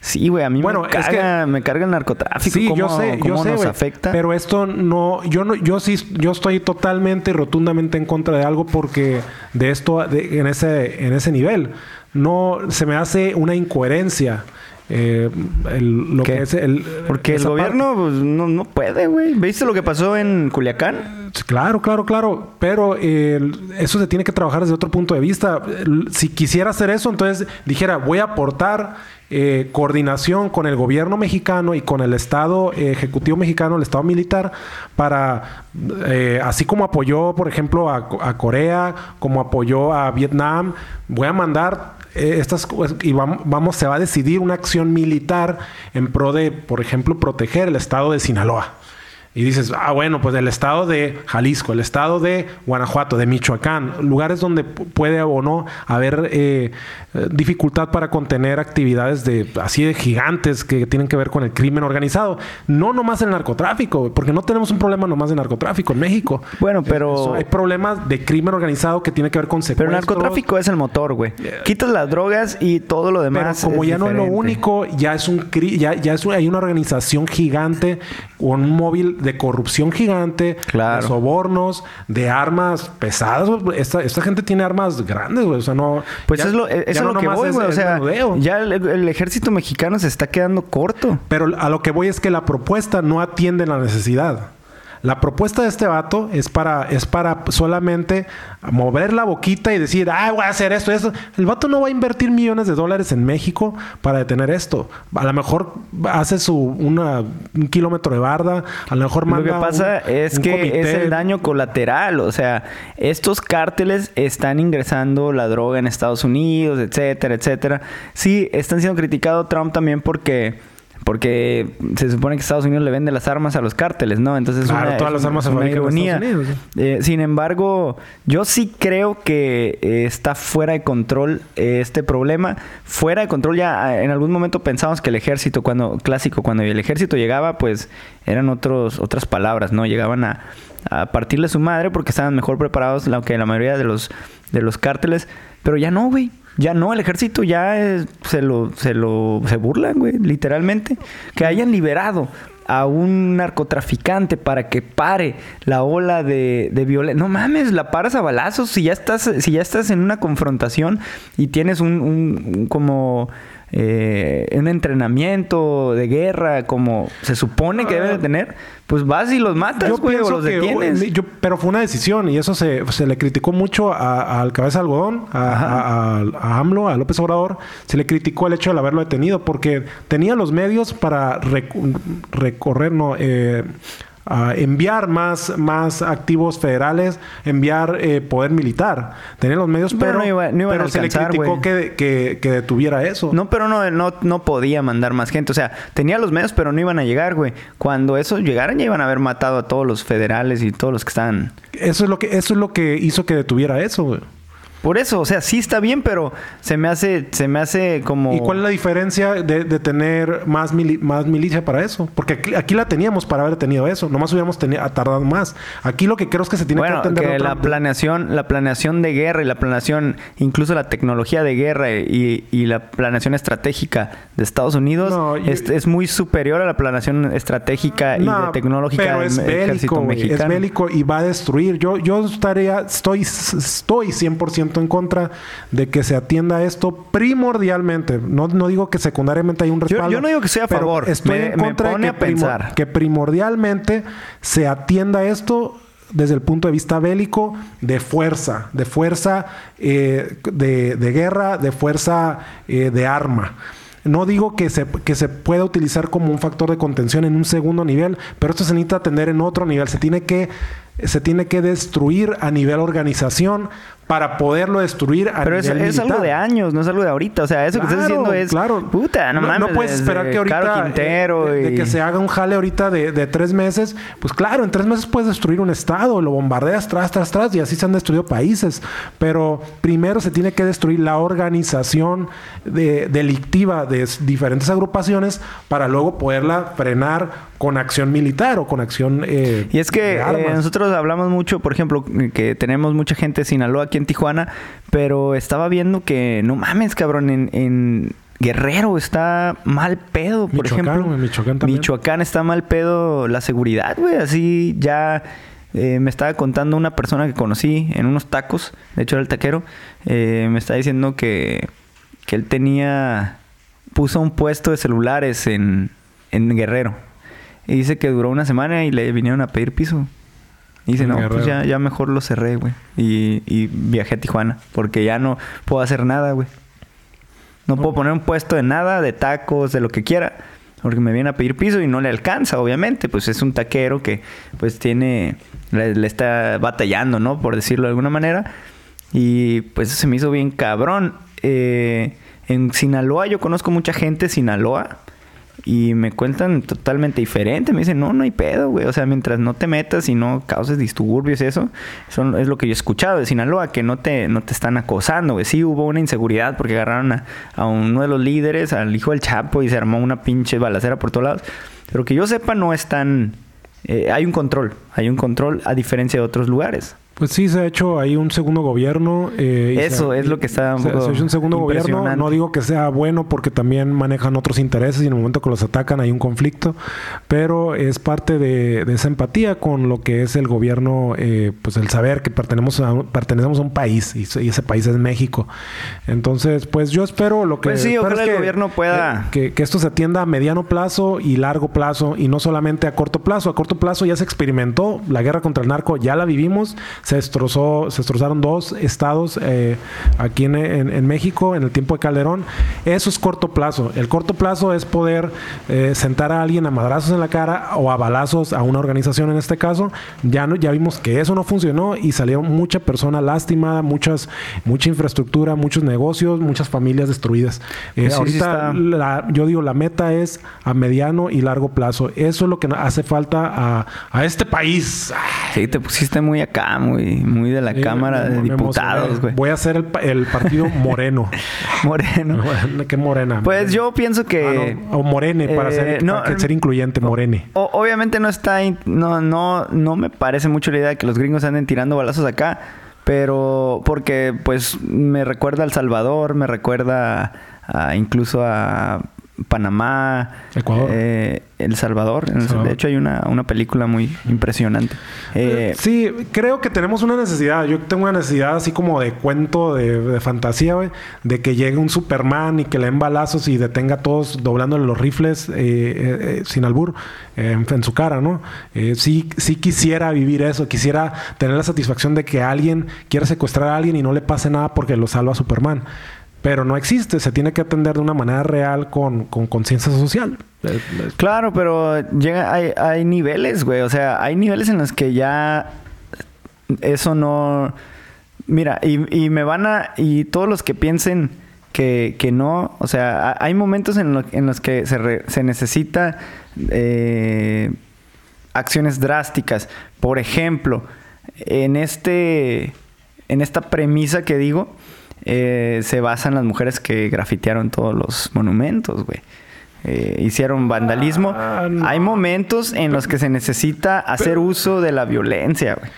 Sí, güey, a mí Bueno, me, es carga, me carga el narcotráfico. Sí, cómo, yo sé, cómo yo sé, nos güey. afecta. Pero esto no, yo no, yo sí, yo estoy totalmente y rotundamente en contra de algo porque de esto, de- en ese, en ese nivel, no se me hace una incoherencia. Eh, el- lo ¿Qué? que es el, Porque el gobierno pues, no, no puede, güey. ¿Viste lo que pasó en Culiacán? Claro, claro, claro. Pero eh, eso se tiene que trabajar desde otro punto de vista. Si quisiera hacer eso, entonces dijera, voy a aportar eh, coordinación con el gobierno mexicano y con el Estado eh, Ejecutivo mexicano, el Estado militar, para, eh, así como apoyó, por ejemplo, a, a Corea, como apoyó a Vietnam, voy a mandar estas cosas y vam- vamos, se va a decidir una acción militar en pro de, por ejemplo, proteger el Estado de Sinaloa. Y dices, ah, bueno, pues el estado de Jalisco, el estado de Guanajuato, de Michoacán, lugares donde pu- puede o no haber eh, eh, dificultad para contener actividades de así de gigantes que tienen que ver con el crimen organizado. No nomás el narcotráfico, porque no tenemos un problema nomás de narcotráfico en México. Bueno, pero- Eso, hay problemas de crimen organizado que tiene que ver con Pero secuestros. el narcotráfico es el motor, güey. Quitas las drogas y todo lo Pero demás. como es ya no es lo único, ya es un ya, ya es hay una organización gigante con un móvil de corrupción gigante, Claro. de sobornos, de armas pesadas. Esta, esta gente tiene armas grandes, güey. O sea, no. Pues ya- es lo, eso es no lo que voy, güey. O sea, ya el, el ejército mexicano se está quedando corto. Pero a lo que voy es que la propuesta no atiende la necesidad. La propuesta de este vato es para, es para solamente mover la boquita y decir, ah, voy a hacer esto, esto. El vato no va a invertir millones de dólares en México para detener esto. A lo mejor hace su una, un kilómetro de barda, a lo mejor Lo manda que pasa un- es un que comité. es el daño colateral. O sea, estos cárteles están ingresando la droga en Estados Unidos, etcétera, etcétera. Sí, están siendo criticados Trump también porque... Porque se supone que Estados Unidos le vende las armas a los cárteles, ¿no? Entonces es Claro, una, todas las armas se fabrican en. Estados Unidos, Eh, sin embargo, yo sí creo que eh, está fuera de control eh, este problema. Fuera de control ya eh, en algún momento pensamos que el ejército, cuando clásico, cuando el ejército llegaba, pues eran otros otras palabras, ¿no? Llegaban a, a partirle su madre porque estaban mejor preparados que la mayoría de los de los cárteles, pero ya no, güey. Ya no, el ejército ya es- se lo, se lo, se burlan, güey, literalmente. Que hayan liberado a un narcotraficante para que pare la ola de, de violencia. No mames, la paras a balazos si ya estás, si ya estás en una confrontación y tienes un, un- un como eh, un entrenamiento de guerra como se supone que debe de tener, pues vas y los matas, güey, o los que- detienes. yo- pero fue una decisión y eso se, se le criticó mucho a- al cabeza de algodón, a, a- a- a AMLO, a López Obrador. Se le criticó el hecho de haberlo detenido porque tenía los medios para recu- recorrer, no, eh, a enviar más, más activos federales, enviar eh, poder militar. Tenía los medios, Pero pero, no iba- no iban a pero se le criticó que, que, que detuviera eso. No, pero no, no, no podía mandar más gente. O sea, tenía los medios, pero no iban a llegar, güey. Cuando eso llegaran, ya iban a haber matado a todos los federales y todos los que estaban. Eso es lo que, eso es lo que hizo que detuviera eso, güey. Por eso, o sea, sí está bien, pero se me hace, se me hace como. ¿Y cuál es la diferencia de, de tener más, mili- más milicia para eso? Porque aquí, aquí la teníamos para haber tenido eso. Nomás hubiéramos tardado más. Aquí lo que creo es que se tiene bueno, que atender que otra- la planeación, la planeación de guerra y la planeación, incluso la tecnología de guerra y, y la planeación estratégica de Estados Unidos No, yo- es, es muy superior a la planeación estratégica y No, de tecnológica pero del es ejército bélico. Es mexicano. bélico y va a destruir. Yo, yo estaría, estoy, estoy 100% en contra de que se atienda esto primordialmente. No, no digo que secundariamente hay un respaldo. yo no digo que sea a favor. Estoy Me- en me contra pone de pensar. que primordialmente se atienda esto desde el punto de vista bélico de fuerza, de fuerza eh, de, de guerra, de fuerza eh, de arma. No digo que se, que se pueda utilizar como un factor de contención en un segundo nivel, pero esto se necesita atender en otro nivel. Se tiene que, se tiene que destruir a nivel organización para poderlo destruir a Pero nivel es algo de años, no es algo de ahorita. O sea, eso que estás diciendo es. claro. Puta, no, mames. puedes desde esperar que ahorita Quintero eh, de, que se haga un jale ahorita de, de tres meses. Pues claro, en tres meses puedes destruir un estado, lo bombardeas tras, tras, tras, y así se han destruido países. Pero primero se tiene que destruir la organización de- delictiva de diferentes agrupaciones para luego poderla frenar con acción militar o con acción eh, Y es que eh, nosotros hablamos mucho, por ejemplo, que tenemos mucha gente de Sinaloa aquí en Tijuana, pero estaba viendo que, no mames, cabrón, en, en Guerrero está mal pedo, por Michoacán, ejemplo. Michoacán también. Michoacán está mal pedo la seguridad, güey. Así ya eh, me estaba contando una persona que conocí en unos tacos, de hecho era el taquero, eh, me está diciendo que, que él tenía, puso un puesto de celulares en, en Guerrero. Y dice que duró una semana y le vinieron a pedir piso. Y dice, no, pues ya, ya mejor lo cerré, güey. Y, y viajé a Tijuana. Porque ya no puedo hacer nada, güey. No, puedo poner un puesto de nada, de tacos, de lo que quiera. Porque me viene a pedir piso y no le alcanza, obviamente. Pues es un taquero que, pues, tiene... Le, le está batallando, ¿no? Por decirlo de alguna manera. Y, pues, se me hizo bien cabrón. Eh, en Sinaloa yo conozco mucha gente Sinaloa. Y me cuentan totalmente diferente. Me dicen, no, no hay pedo, güey. O sea, mientras no te metas y no causes disturbios y eso, eso es lo que yo he escuchado de Sinaloa, que no te, no te están acosando, güey. Sí hubo una inseguridad porque agarraron a, uno de los líderes, al hijo del Chapo, y se armó una pinche balacera por todos lados. Pero que yo sepa, no están... eh, hay un control, hay un control a diferencia de otros lugares. Pues sí, se ha hecho ahí un segundo gobierno. eh, Eso es lo que está un poco se ha hecho un segundo gobierno. No digo que sea bueno porque también manejan otros intereses y en el momento que los atacan hay un conflicto. Pero es parte de, de esa empatía con lo que es el gobierno, eh, pues el saber que pertenecemos a, un- pertenecemos a un país y, y ese país es México. Entonces, pues yo espero lo que... Pues sí, ojalá es el que- gobierno pueda- eh, que, que esto se atienda a mediano plazo y largo plazo y no solamente a corto plazo. A corto plazo ya se experimentó la guerra contra el narco, ya la vivimos, se destrozó, se destrozaron dos estados eh, aquí en, en- en México en el tiempo de Calderón. Eso es corto plazo. El corto plazo es poder eh, sentar a alguien a madrazos en la cara o a balazos a una organización en este caso. Ya no, ya vimos que eso no funcionó y salieron mucha persona lastimada, muchas, mucha infraestructura, muchos negocios, muchas familias destruidas. Eh, Sí, sí ahorita está. la- yo digo, la meta es a mediano y largo plazo. Eso es lo que hace falta a, a este país. Sí, te pusiste muy acá, muy, muy de la Eh, Cámara me- de me Diputados, güey. Voy a hacer el, pa- el partido (laughs) moreno. Moreno. (laughs) ¿Qué morena? Pues yo pienso que... Ah, no, O morene, para, eh, ser, no, para que ser incluyente, morene. O- obviamente no está... in- No, no, no me parece mucho la idea de que los gringos anden tirando balazos acá. pero porque pues me recuerda a El Salvador, me recuerda a, incluso a Panamá, Ecuador. Eh, El Salvador. De hecho, hay una, una película muy impresionante. Eh, sí, creo que tenemos una necesidad. Yo tengo una necesidad así como de cuento, de, fantasía, güey, de que llegue un Superman y que le den balazos y detenga a todos doblándole los rifles eh, sin albur en su cara, ¿no? sí, sí quisiera vivir eso, quisiera tener la satisfacción de que alguien quiera secuestrar a alguien y no le pase nada porque lo salva Superman. Pero no existe, se tiene que atender de una manera real con conciencia social. Claro, pero llega, hay, hay niveles, güey. O sea, hay niveles en los que ya eso no. Mira, y, me van a. Y todos los que piensen que, que no. O sea, hay momentos en, los que se, se necesita eh, acciones drásticas. Por ejemplo, en este. En esta premisa que digo eh, se basan las mujeres que grafitearon todos los monumentos, güey. Eh, hicieron vandalismo. Ah, Hay momentos en los que se necesita hacer uso de la violencia, güey.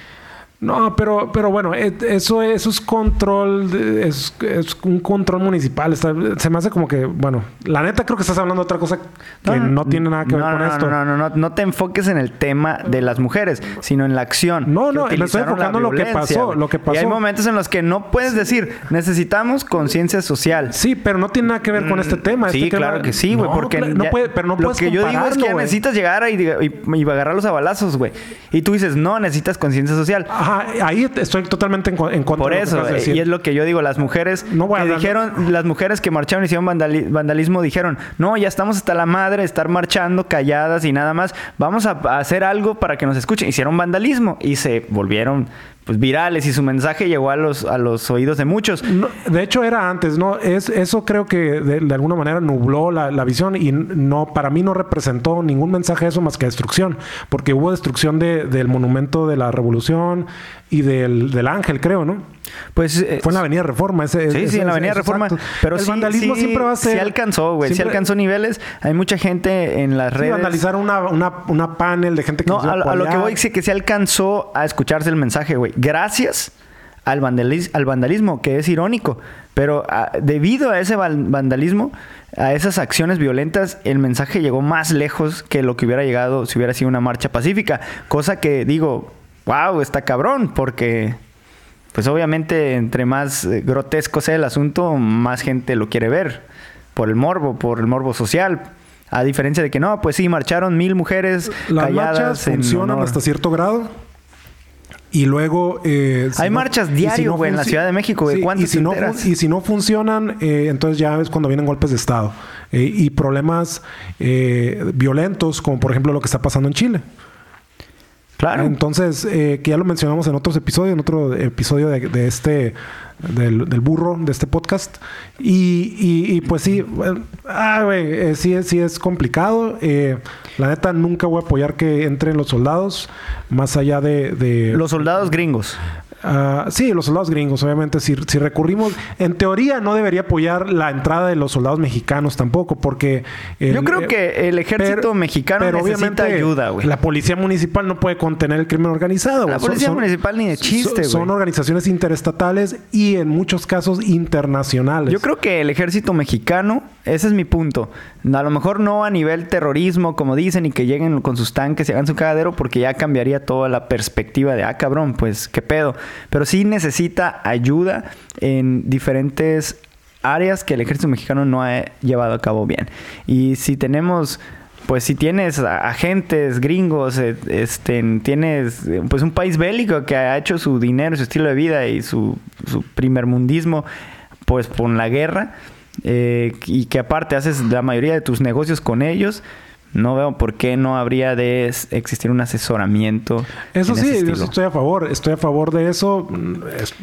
No, pero, pero bueno, eh, eso, eso es control, es, un control municipal. se me hace como que, bueno, la neta creo que estás hablando de otra cosa que no, tiene nada que ver con esto. No, no, no, no, te enfoques en el tema de las mujeres, sino en la acción. No, no, me estoy enfocando en lo que pasó, lo que pasó. Y hay momentos en los que no puedes decir, necesitamos conciencia social. Sí, pero no tiene nada que ver con este mm, tema. Sí, este claro que sí, güey, porque no, puede, pero no lo que yo digo es que necesitas llegar y, y, agarrarlos a balazos, güey. Y tú dices, no, necesitas conciencia social. Ajá, ahí estoy totalmente en, contra Por eso, y es lo que yo digo, las mujeres que dijeron, las mujeres que marcharon y hicieron vandalismo dijeron, no, ya estamos hasta la madre de estar marchando calladas y nada más, vamos a, hacer algo para que nos escuchen. Hicieron vandalismo y se volvieron pues virales y su mensaje llegó a los, a los oídos de muchos. de hecho era antes, ¿no? Es, eso creo que de, alguna manera nubló la, la, visión y no, para mí no representó ningún mensaje eso más que destrucción, porque hubo destrucción de, del monumento de la revolución, y del, del Ángel, creo, ¿no? Pues eh, fue en la Avenida Reforma. Ese, sí, sí, en la Avenida Reforma. Pero el vandalismo siempre va a ser. Sí alcanzó, güey. Sí alcanzó niveles. Hay mucha gente en las redes. vandalizaron una, una, una, panel de gente que no. A, a, lo que voy es que se alcanzó a escucharse el mensaje, güey. Gracias al, al vandalismo, que es irónico. Pero ah, debido a ese vandalismo, a esas acciones violentas, el mensaje llegó más lejos que lo que hubiera llegado si hubiera sido una marcha pacífica. Cosa que digo, wow, está cabrón, porque pues obviamente entre más eh, grotesco sea el asunto, más gente lo quiere ver, por el morbo, por el morbo social. A diferencia de que no, pues sí, marcharon mil mujeres. Las marchas funcionan hasta cierto grado. Y luego... Eh, Hay marchas diario, güey, en la Ciudad de México, güey. y, si no, y si no funcionan, eh, entonces ya es cuando vienen golpes de Estado. y problemas violentos, como por ejemplo lo que está pasando en Chile. Claro. Entonces, eh, que ya lo mencionamos en otros episodios, en otro episodio de, este, del, burro, de este podcast. Y, y, pues sí, ah, güey, eh, sí, sí es complicado. Eh, la neta, nunca voy a apoyar que entren los soldados, más allá de... de los soldados gringos. Ah, sí, los soldados gringos, obviamente. Si, si, recurrimos, en teoría no debería apoyar la entrada de los soldados mexicanos tampoco, porque. Yo creo que el ejército mexicano pero necesita ayuda, güey. La policía municipal no puede contener el crimen organizado. La policía municipal ni de chiste, güey. Son organizaciones interestatales y en muchos casos internacionales. Yo creo que el ejército mexicano, ese es mi punto. A lo mejor no a nivel terrorismo, como dicen, y que lleguen con sus tanques y hagan su cagadero, porque ya cambiaría toda la perspectiva de, ah, cabrón, pues qué pedo pero sí necesita ayuda en diferentes áreas que el ejército mexicano no ha llevado a cabo bien. Y si tenemos pues si tienes agentes gringos, eh, este, tienes pues un país bélico que ha hecho su dinero, su estilo de vida y su, su primer mundismo, pues con la guerra, eh, y que aparte haces la mayoría de tus negocios con ellos, no veo por qué no habría de existir un asesoramiento. Eso sí, estoy a favor. Estoy a favor de eso.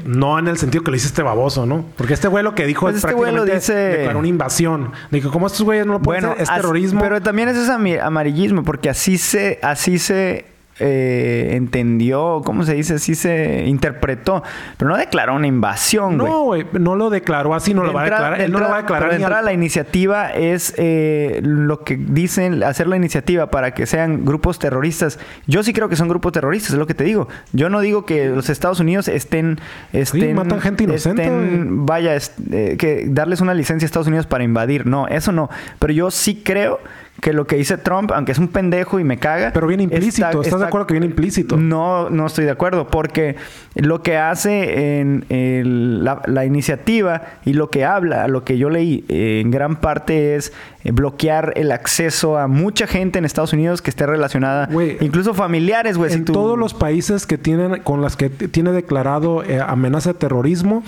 no en el sentido que lo hiciste baboso, ¿no? Porque este güey lo que dijo pues es este prácticamente dice... una invasión. Dijo, ¿cómo estos güeyes no lo pueden bueno, Es terrorismo. Pero también es ese amarillismo, porque así se, así se eh, entendió, ¿cómo se dice? Así se interpretó, pero no declaró una invasión. No, güey, no lo declaró así, no De lo va a declarar. de Él no lo va a entrada- declarar. pero de ni al- entrada, la iniciativa es eh, lo que dicen, hacer la iniciativa para que sean grupos terroristas. Yo sí creo que son grupos terroristas, es lo que te digo. Yo no digo que los Estados Unidos estén... estén matan gente inocente, estén- vaya, eh, que darles una licencia a Estados Unidos para invadir. No, eso no. Pero yo sí creo que lo que dice Trump, aunque es un pendejo y me caga... Pero viene implícito. está- ¿Estás está- de acuerdo que viene implícito? no, no estoy de acuerdo, porque lo que hace en el- la, la iniciativa y lo que habla, lo que yo leí eh, en gran parte es eh, bloquear el acceso a mucha gente en Estados Unidos que esté relacionada, incluso familiares, güey. si en tú- todos los países que tienen, con las que tiene declarado eh, amenaza de terrorismo,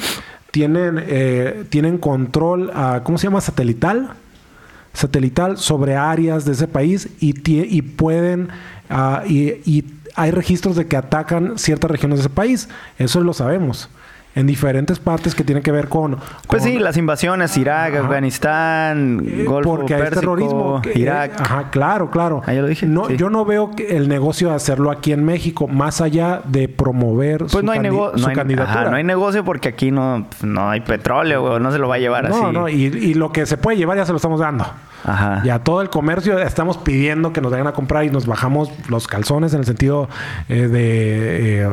tienen, eh, tienen control, a, ¿cómo se llama? Satelital. Satelital sobre áreas de ese país y, y pueden, ah, y, y hay registros de que atacan ciertas regiones de ese país. Eso lo sabemos. En diferentes partes que tienen que ver con... Pues sí, las invasiones, Irak, Ajá. Afganistán, Eh, Golfo porque hay Pérsico, terrorismo. que- Irak. eh, ajá, claro, claro. Ah, lo dije, No, sí. Yo no veo el negocio de hacerlo aquí en México, más allá de promover Pues su, no hay, su no, hay, candidatura. ajá, no hay negocio porque aquí no, no hay petróleo, güey. No se lo va a llevar así. No, no, y, y lo que se puede llevar ya se lo estamos dando. Ajá. Ya todo el comercio estamos pidiendo que nos vayan a comprar y nos bajamos los calzones en el sentido eh, de eh,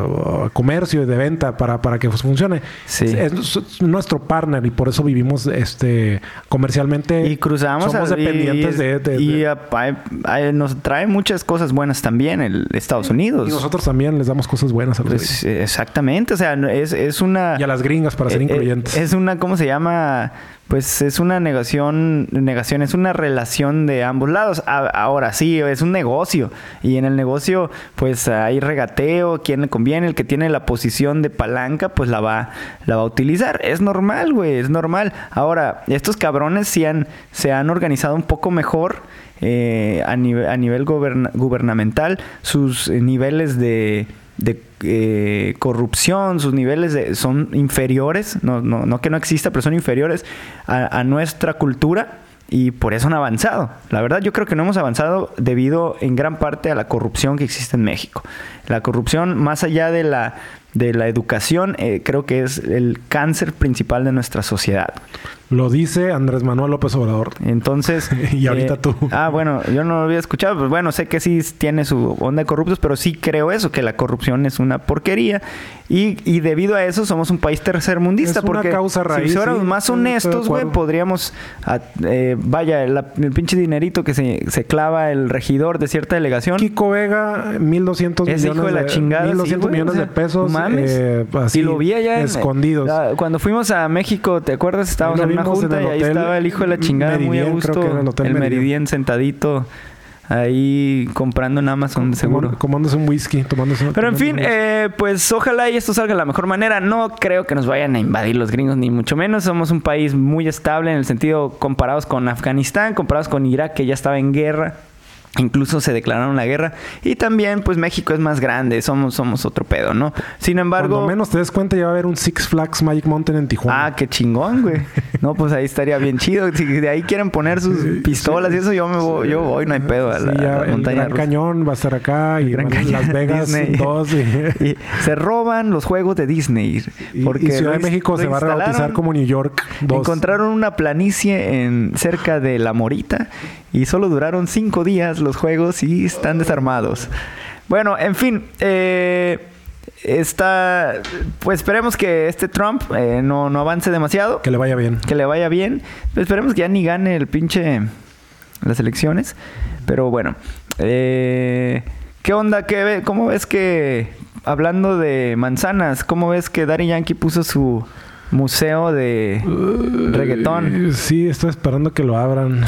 comercio y de venta para, para que funcione. Sí. Es, es nuestro partner y por eso vivimos este comercialmente. Y cruzamos Somos a- y- dependientes y, de, de- y de- a- a- a- nos trae muchas cosas buenas también el Estados Unidos. y nosotros también les damos cosas buenas a los Pues, exactamente, o sea, es, es una... y a las gringas para ser eh, incluyentes. Es una, ¿cómo se llama? Pues es una negación, negación, es una relación de ambos lados. Ahora sí, es un negocio. Y en el negocio, pues hay regateo, quien le conviene, el que tiene la posición de palanca, pues la va, la va a utilizar. Es normal, güey, es normal. Ahora, estos cabrones sí han, se han organizado un poco mejor eh, a, nivel a nivel gubernamental. Sus niveles de de eh, corrupción, sus niveles de- son inferiores, no, no, no que no exista, pero son inferiores a nuestra cultura y por eso han avanzado. La verdad yo creo que no hemos avanzado debido en gran parte a la corrupción que existe en México. La corrupción, más allá de la, de la educación, eh, creo que es el cáncer principal de nuestra sociedad. Lo dice Andrés Manuel López Obrador. Entonces... (laughs) Y ahorita eh, tú. Ah, bueno, yo no lo había escuchado. Pues bueno, sé que sí tiene su onda de corruptos, pero sí creo eso, que la corrupción es una porquería. Y, y debido a eso somos un país tercermundista. Es una porque causa raíz, si fuéramos sí, más honestos, güey, podríamos... ah, eh, vaya, la- el pinche dinerito que se, se clava el regidor de cierta delegación. Kiko Vega, 1200 Ese millones hijo de la chingada. sí, 1200 güey, millones o sea, de pesos. mames. eh, así, y lo vi allá escondidos. la- cuando fuimos a México, ¿te acuerdas? Estábamos en una junta y ahí estaba el hijo de la chingada muy a gusto. el el Meridien. Sentadito ahí comprando en Amazon, seguro. Comándose un whisky, tomándose Pero en fin, eh, pues ojalá y esto salga de la mejor manera. No creo que nos vayan a invadir los gringos, ni mucho menos. Somos un país muy estable en el sentido comparados con Afganistán, comparados con Irak, que ya estaba en guerra. Incluso se declararon la guerra. Y también, pues México es más grande. Somos, somos otro pedo, ¿no? Sin embargo. Cuando menos te des cuenta, ya va a haber un Six Flags Magic Mountain en Tijuana. Ah, qué chingón, güey. No, pues ahí estaría bien chido. Si de ahí quieren poner sus (laughs) pistolas y eso, yo me voy, yo voy, no hay pedo a la, ya la el montaña Gran rusa. Cañón va a estar acá y Gran Cañón, Las Vegas Disney. (laughs) 2 y, Y se roban los juegos de Disney. Porque y Ciudad de México se va a rebautizar como New York 2. Encontraron una planicie en cerca de La Morita y solo duraron cinco días los juegos y están desarmados. Bueno, en fin, eh, está, pues esperemos que este Trump eh, no, no avance demasiado, Que le vaya bien. que le vaya bien. Pues esperemos que ya ni gane el pinche las elecciones. Pero bueno, eh, ¿qué onda? ¿Qué ve- ¿Cómo ves que, hablando de manzanas, cómo ves que Daddy Yankee puso su museo de reggaetón? Eh, Sí, estoy esperando que lo abran.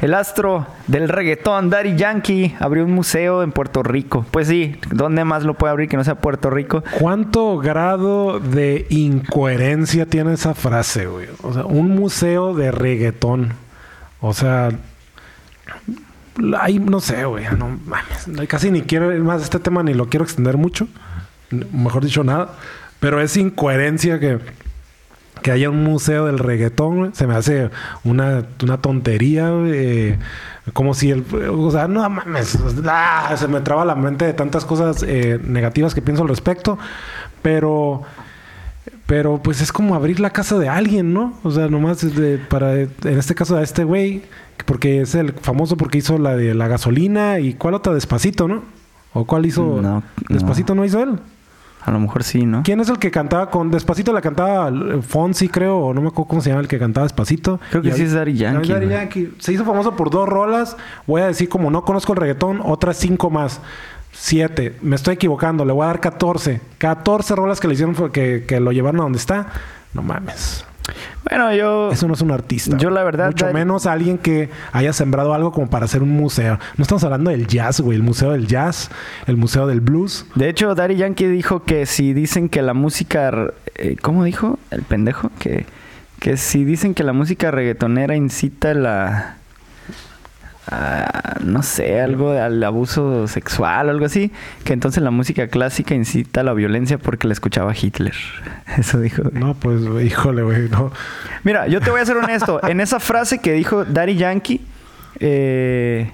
El astro del reggaetón, Daddy Yankee, abrió un museo en Puerto Rico. Pues sí, ¿dónde más lo puede abrir que no sea Puerto Rico? ¿Cuánto grado de incoherencia tiene esa frase, güey? O sea, un museo de reggaetón. O sea, hay, no sé, güey, no mames. Casi ni quiero, más, este tema ni lo quiero extender mucho. Mejor dicho, nada. Pero es incoherencia que, que haya un museo del reggaetón, se me hace una, una tontería, eh, como si el... O sea, no mames, ah, se me traba la mente de tantas cosas eh, negativas que pienso al respecto, pero... Pero pues es como abrir la casa de alguien, ¿no? O sea, nomás para, en este caso a este güey, porque es el famoso porque hizo la de la gasolina y cuál otra despacito, ¿no? ¿O cuál hizo? No, despacito no hizo él. A lo mejor sí, ¿no? ¿Quién es el que cantaba con Despacito? La cantaba Fonsi, creo, o no me acuerdo cómo se llama el que cantaba Despacito. Creo que sí es Daddy Yankee. Daddy Yankee. Se hizo famoso por dos rolas. Voy a decir, como no conozco el reggaetón, otras cinco más. Siete. Me estoy equivocando. Le voy a dar 14. 14 rolas que le hicieron que, que lo llevaron a donde está. No mames. Bueno, yo. Eso no es un artista. Yo, la verdad. Mucho menos alguien que haya sembrado algo como para hacer un museo. No estamos hablando del jazz, güey. El museo del jazz, el museo del blues. De hecho, Daddy Yankee dijo que si dicen que la música. Eh, ¿Cómo dijo? El pendejo. Que, que si dicen que la música reggaetonera incita la no sé, algo al abuso sexual o algo así, que entonces la música clásica incita a la violencia porque la escuchaba Hitler. (laughs) Eso dijo. No, pues, híjole, güey, no. Mira, yo te voy a ser honesto. en esa frase que dijo Daddy Yankee, eh,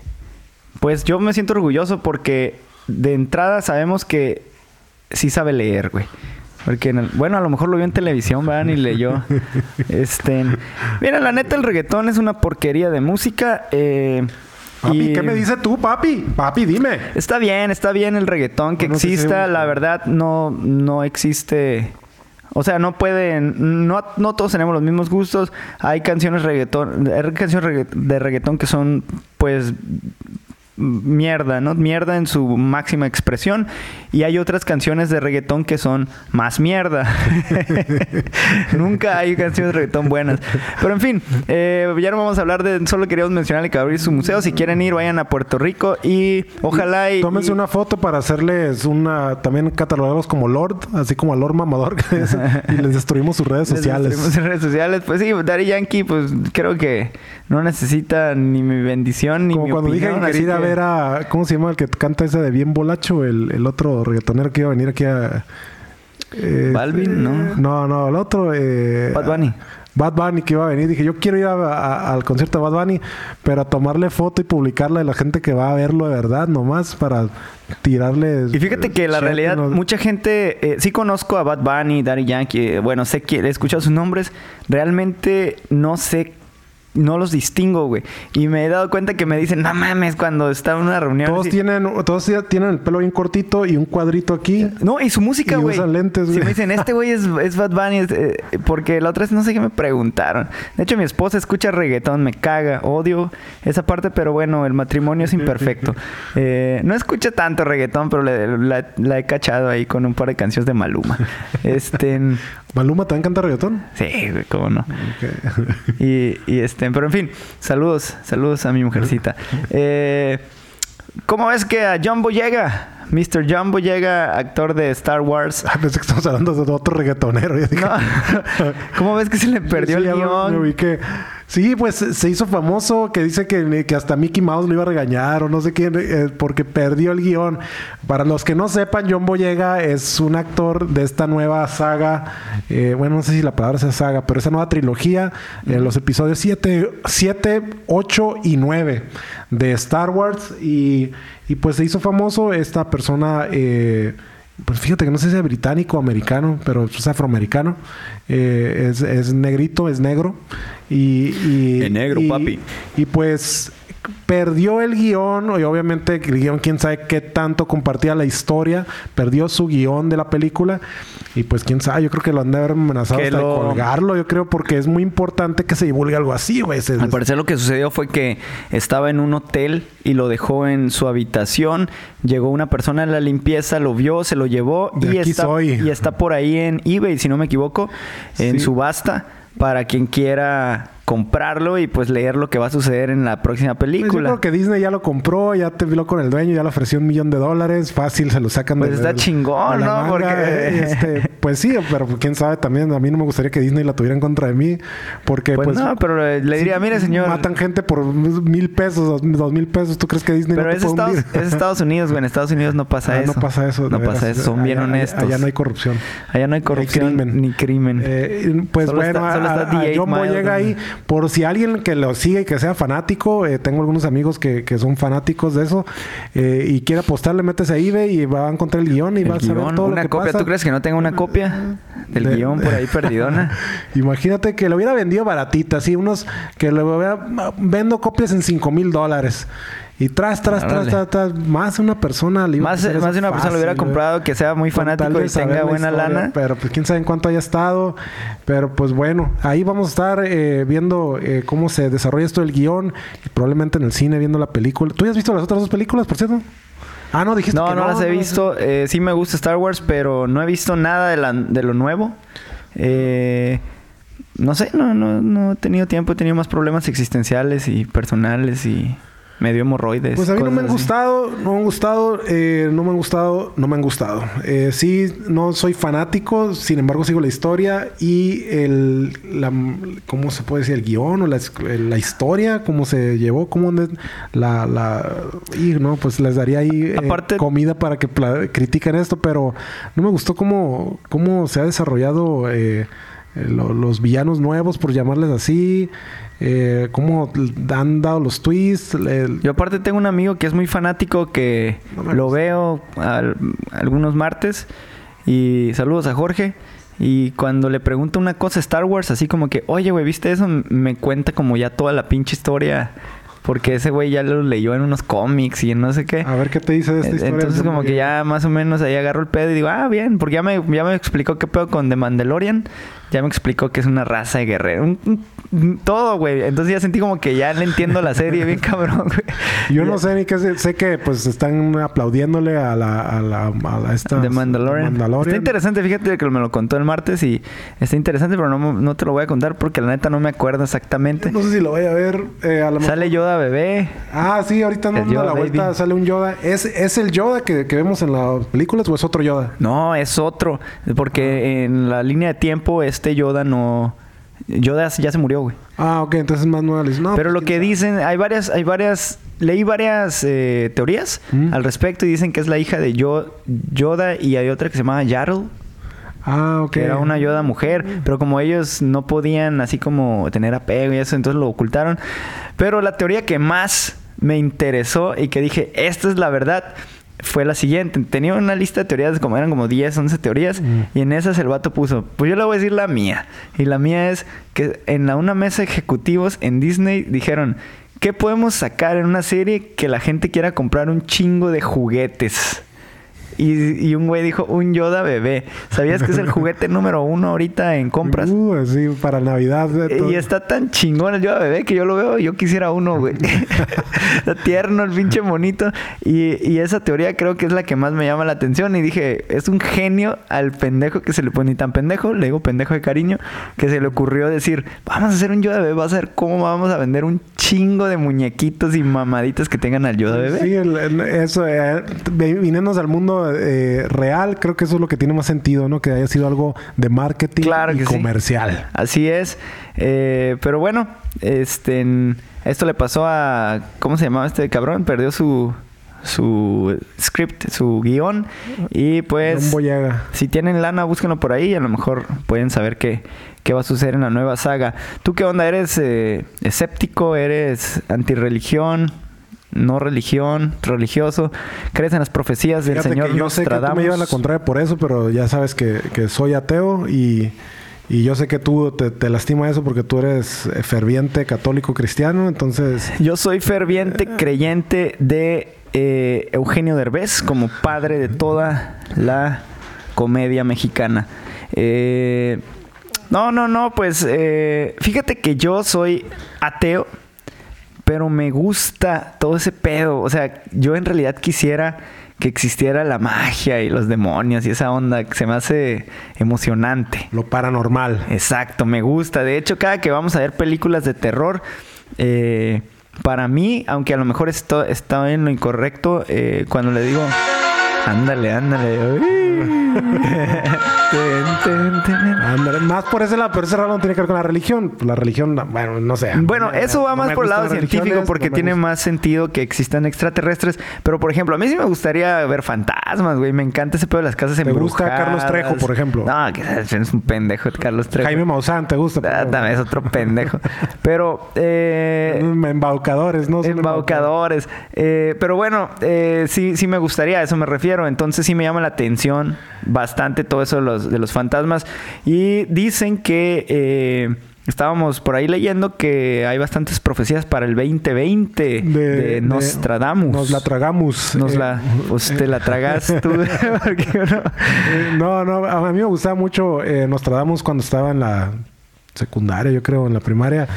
pues yo me siento orgulloso porque de entrada sabemos que sí sabe leer, güey. Porque, bueno, a lo mejor lo vio en televisión, ¿verdad? Y leyó. (laughs) este, mira, la neta, el reggaetón es una porquería de música. Eh, papi, ¿qué me dices tú, papi? Papi, dime. Está bien, está bien el reggaetón que exista. la verdad, no, no existe... O sea, no pueden... No, no todos tenemos los mismos gustos. Hay canciones reggaetón... Hay canciones de reggaetón que son, pues mierda, ¿no? Mierda en su máxima expresión. Y hay otras canciones de reggaetón que son más mierda. (laughs) Nunca hay canciones de reggaetón buenas. Pero en fin, eh, ya no vamos a hablar de... Solo queríamos mencionarle que abrir su museo. Si quieren ir, vayan a Puerto Rico y ojalá y... Tómense una foto para hacerles una... También catalogados como Lord, así como a Lord Mamador. y les destruimos sus redes (laughs) sociales. sus redes sociales. Pues sí, Daddy Yankee, pues creo que no necesita ni mi bendición ni mi cuando opinión. Dije ver a... ¿Cómo se llama el que canta ese de Bien Bolacho? El, el otro reggaetonero que iba a venir aquí a... Eh, Balvin, ¿no? No, no, el otro... Eh, Bad Bunny. Bad Bunny que iba a venir. Dije, yo quiero ir al concierto de Bad Bunny, pero a tomarle foto y publicarla de la gente que va a verlo de verdad, nomás para tirarle. Y fíjate que la realidad, mucha gente, eh, sí conozco a Bad Bunny, Daddy Yankee, bueno, sé que he escuchado sus nombres, realmente no sé no los distingo, güey. Y me he dado cuenta que me dicen, no mames, cuando está en una reunión. Todos tienen, todos tienen el pelo bien cortito y un cuadrito aquí. No, y su música, güey. usan lentes, güey. Si me dicen, este güey es, es, Bad Bunny, eh, porque la otra vez no sé qué me preguntaron. De hecho, mi esposa escucha reggaetón, me caga, odio esa parte, pero bueno, el matrimonio es imperfecto. eh, no escucha tanto reggaetón, pero la, he cachado ahí con un par de canciones de Maluma. (laughs) este. ¿Maluma también canta reggaetón? Sí, güey, cómo no. y, y este pero en fin, saludos, saludos a mi mujercita. Eh, ¿Cómo ves que a Jumbo llega? Mr. Jumbo llega, actor de Star Wars. Ah, pensé que estamos hablando de otro reggaetonero. (laughs) ¿Cómo ves que se le perdió el guion? Sí, pues se hizo famoso que dice que, que, hasta Mickey Mouse lo iba a regañar o no sé quién, eh, porque perdió el guion. Para los que no sepan, John Boyega es un actor de esta nueva saga. Eh, bueno, no sé si la palabra es saga, pero esa nueva trilogía, en eh, los episodios 7, 7, 8 y 9 de Star Wars. Y, y pues se hizo famoso esta persona. Eh, pues fíjate que no sé si es británico o americano, pero es afroamericano. Eh, es, negrito, es negro. Y, y negro, papi. Y pues perdió el guion, y obviamente el guion, quién sabe qué tanto compartía la historia, perdió su guion de la película, y pues quién sabe, yo creo que lo han de haber amenazado hasta de colgarlo, yo creo, porque es muy importante que se divulgue algo así, güey. Al parecer lo que sucedió fue que estaba en un hotel y lo dejó en su habitación, llegó una persona en la limpieza, lo vio, se lo llevó, y está, y está por ahí en eBay, si no me equivoco, en subasta para quien quiera comprarlo y pues leer lo que va a suceder en la próxima Pues yo película. creo que Disney ya lo compró, ya te vio con el dueño, ya le ofreció un millón de dólares. Fácil, se lo sacan Pues de está de- chingón, ¿no? manga, Porque- eh, (laughs) este, pues sí, pero quién sabe también. A mí no me gustaría que Disney la tuviera en contra de mí. Porque pues, pues. no, pero le, diría, mire señor, Matan gente por mil pesos, dos, dos mil pesos. ¿Tú crees que Disney pero no te es puede Estados, hundir? es Estados Unidos, güey. En Estados Unidos no pasa Ah, eso. No pasa eso. No pasa eso. Son bien honestos. Allá no hay corrupción. Allá no hay corrupción crimen. ni crimen. Eh, pues Solo bueno, está- solo a- está a- The a Eight John Mile, Boyega ahí, por si alguien que lo sigue y que sea fanático, eh, tengo algunos amigos que, que son fanáticos de eso eh, y quiere apostarle, métese a eBay y va a encontrar el guion y El va a saber todo lo una que copia. pasa. ¿Tú crees que no tengo una copia del De- guion por ahí (laughs) perdidona? Imagínate que lo hubiera vendido baratita, así unos que lo hubiera vendo copias en 5 mil dólares. Y tras, tras, tras, Órale. tras, tras, más de una persona le iba Más, más de una persona lo hubiera comprado que sea muy fanático y tenga buena historia, lana. Pero pues quién sabe en cuánto haya estado. Pero pues bueno, ahí vamos a estar eh, viendo eh, cómo se desarrolla esto del guion. Y probablemente en el cine viendo la película. ¿Tú ya has visto las otras dos películas, por cierto? Ah, no, dijiste No, que no, las he visto. Eh, sí me gusta Star Wars, pero no he visto nada de, la- de lo nuevo. Eh, no sé, no, no, no he tenido tiempo. He tenido más problemas existenciales y personales y medio hemorroides. Pues a mí no me han así. gustado, no me han gustado, eh, no me han gustado, no me han gustado. Eh, sí, no soy fanático, sin embargo sigo la historia y el, la, ¿cómo se puede decir? El guion o la, la historia, cómo se llevó, cómo la, la, y no, pues les daría ahí eh, Aparte- comida para que critiquen esto, pero no me gustó cómo, cómo se ha desarrollado eh, eh, lo- los villanos nuevos, por llamarles así. Eh, cómo han dado los twists. el- Yo aparte tengo un amigo que es muy fanático que No lo veo al- algunos martes y saludos a Jorge y cuando le pregunto una cosa a Star Wars así como que, oye güey, ¿viste eso? Me cuenta como ya toda la pinche historia porque ese güey ya lo leyó en unos cómics y en no sé qué. A ver qué te dice de esta historia. Entonces como que ya más o menos ahí agarro el pedo y digo, ah, bien, porque ya me, ya me explicó qué pedo con The Mandalorian. Ya me explicó que es una raza de guerrero. Un- todo, güey. Entonces ya sentí como que ya le entiendo la serie bien cabrón, güey. Yo no sé ni qué sé, sé que pues están aplaudiéndole a la a la a la- esta The Mandalorian. Está interesante, fíjate que me lo contó el martes y está interesante, pero no, no te lo voy a contar porque la neta no me acuerdo exactamente. No sé si lo voy a ver eh, a lo mejor- Sale Yoda bebé. Ah, sí, ahorita El dando la vuelta sale un Yoda. ¿Es, ¿Es el Yoda que, que vemos en las películas o es otro Yoda? No, es otro. Porque en la línea de tiempo este Yoda no... Yoda ya se murió, güey. Ah, ok, entonces es más No, Pero pues, lo que dicen, hay varias, hay varias, leí varias eh, teorías Mm. al respecto y dicen que es la hija de Yo- Yoda y hay otra que se llama sabe. Ah, ok. que era una Yoda mujer, pero como ellos no podían así como tener apego y eso, entonces lo ocultaron. Pero la teoría que más me interesó y que dije, esta es la verdad, fue la siguiente. Tenía una lista de teorías, como eran como 10, 11 teorías, Mm. y en esas el vato puso, pues yo le voy a decir la mía. Y la mía es que en la, una mesa de ejecutivos en Disney dijeron, ¿qué podemos sacar en una serie que la gente quiera comprar un chingo de juguetes? Y, y un güey dijo, un Yoda bebé. ¿Sabías que es el juguete número uno ahorita en compras? Uh, sí, para Navidad. todo. Y está tan chingón el Yoda bebé que yo lo veo, yo quisiera uno, güey. (laughs) está tierno el pinche monito. Y, y esa teoría creo que es la que más me llama la atención. Y dije, es un genio al pendejo que se le pone ni tan pendejo, le digo pendejo de cariño, que se le ocurrió decir, vamos a hacer un Yoda bebé, va a ser cómo vamos a vender un chingo de muñequitos y mamaditas que tengan al Yoda bebé. Sí, el- el- eso, eh, al mundo eh, real, creo que eso es lo que tiene más sentido, ¿no? Que haya sido algo de marketing Claro y sí. comercial. Así es. Eh, pero bueno, este, esto le pasó a... ¿Cómo se llamaba este cabrón? Perdió su, su script, su guion. Y pues... Si tienen lana, búsquenlo por ahí y a lo mejor pueden saber qué, qué va a suceder en la nueva saga. ¿Tú qué onda? ¿Eres eh, escéptico? ¿Eres antirreligión? ¿No religión? ¿Religioso? ¿Crees en las profecías del Fíjate Señor que yo sé que tú me llevas la contraria por eso, pero ya sabes que, que soy ateo y, y yo sé que tú te, te lastima eso porque tú eres eh, ferviente católico cristiano, entonces... Yo soy ferviente creyente de eh, Eugenio Derbez como padre de toda la comedia mexicana. Eh, no, no, no, pues eh, fíjate que yo soy ateo, pero me gusta todo ese pedo. O sea, yo en realidad quisiera que existiera la magia y los demonios y esa onda que se me hace emocionante. Lo paranormal. Exacto, me gusta. De hecho, cada que vamos a ver películas de terror, eh, para mí, aunque a lo mejor esto, está en lo incorrecto, eh, cuando le digo, ándale, ándale. más por ese lado, pero ese lado no tiene que ver con la religión. Pues la religión, bueno, no sé. Bueno, eso va más por el lado científico porque tiene más sentido que existan extraterrestres. Pero, por ejemplo, a mí sí me gustaría ver fantasmas, güey. Me encanta ese pedo de las casas embrujadas. ¿Te gusta Carlos Trejo, por ejemplo? No, que es un pendejo Carlos Trejo. Jaime Maussan, ¿te gusta? Ah, también es otro pendejo. pero... Eh, embaucadores, ¿no? embaucadores. Eh, pero bueno, eh, sí, sí me gustaría, a eso me refiero. Entonces sí me llama la atención bastante todo eso de los, de los fantasmas. Y dicen que eh, estábamos por ahí leyendo que hay bastantes profecías para el 2020 de, Nostradamus. nos la tragamos. Nos la, pues te la tragas tú. (laughs) no, no, a mí me gustaba mucho eh, Nostradamus cuando estaba en la secundaria, yo creo, en la primaria.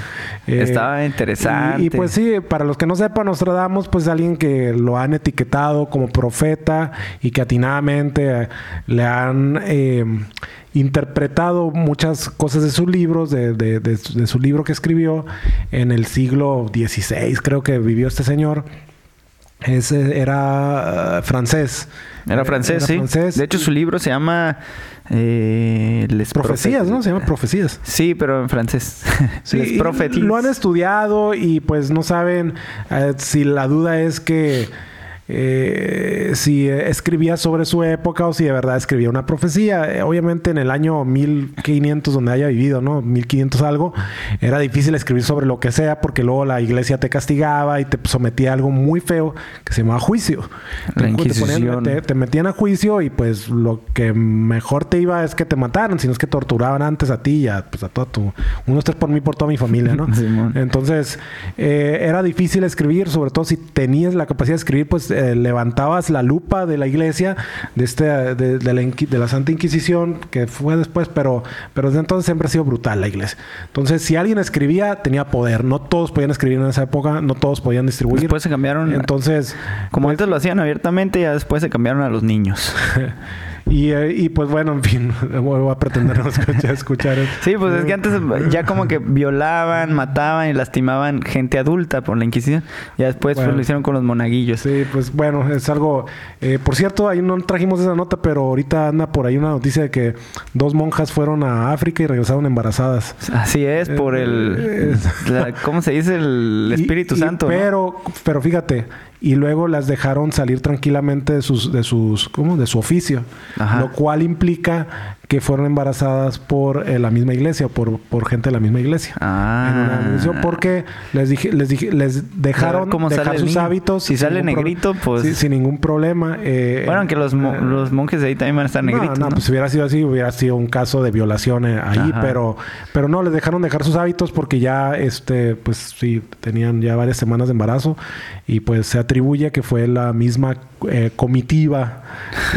Eh, Estaba interesante. Y, pues sí, para los que no sepan, Nostradamus, pues alguien que lo han etiquetado como profeta y que atinadamente eh, le han eh, interpretado muchas cosas de sus libros, de, de, su libro que escribió en el siglo XVI, creo que vivió este señor. Ese era francés. Era francés, sí. De hecho, su libro se llama eh, profecías, ¿no? Se llama profecías. Sí, pero en francés. (laughs) Sí, lo han estudiado y pues no saben eh, si la duda es que eh, si escribía sobre su época o si de verdad escribía una profecía. Eh, obviamente en el año 1500 donde haya vivido, ¿no? 1500 algo, era difícil escribir sobre lo que sea porque luego la iglesia te castigaba y te sometía a algo muy feo que se llamaba juicio. Te, metían a juicio y pues lo que mejor te iba es que te mataran, sino es que torturaban antes a ti y a, pues, a todo tu... Uno es por mí, por toda mi familia, ¿no? (laughs) Entonces, eh, era difícil escribir, sobre todo si tenías la capacidad de escribir, pues eh, levantabas la lupa de la iglesia, de, este, de, la, de, la, Santa Inquisición, que fue después, pero, pero desde entonces siempre ha sido brutal la iglesia. Entonces, si alguien escribía, tenía poder. No todos podían escribir en esa época, no todos podían distribuir. Después se cambiaron. Entonces. Como antes lo hacían abiertamente, ya después se cambiaron a los niños. (laughs) Y, eh, y, pues bueno, en fin, (laughs) voy a pretender no escuchar, Sí, pues es que antes ya como que violaban, mataban y lastimaban gente adulta por la Inquisición. Ya después pues, lo hicieron con los monaguillos. Sí, pues bueno, es algo... Eh, por cierto, ahí no trajimos esa nota, pero ahorita anda por ahí una noticia de que dos monjas fueron a África y regresaron embarazadas. Así es, por el... Eh, ¿Cómo se dice? El (laughs) Espíritu Santo. Pero, pero fíjate y luego las dejaron salir tranquilamente de sus de sus ¿cómo? de su oficio lo cual implica que fueron embarazadas por eh, la misma iglesia o por, por gente de la misma iglesia. Ah. porque les dije les dije les dejaron dejar sus hábitos si sale negrito pues sin ningún problema eh, bueno aunque los, eh, los monjes de ahí también van a estar negritos no, no, pues si hubiera sido así hubiera sido un caso de violación ahí pero pero no les dejaron dejar sus hábitos porque ya este pues sí tenían ya varias semanas de embarazo y pues se atribuye que fue la misma eh, comitiva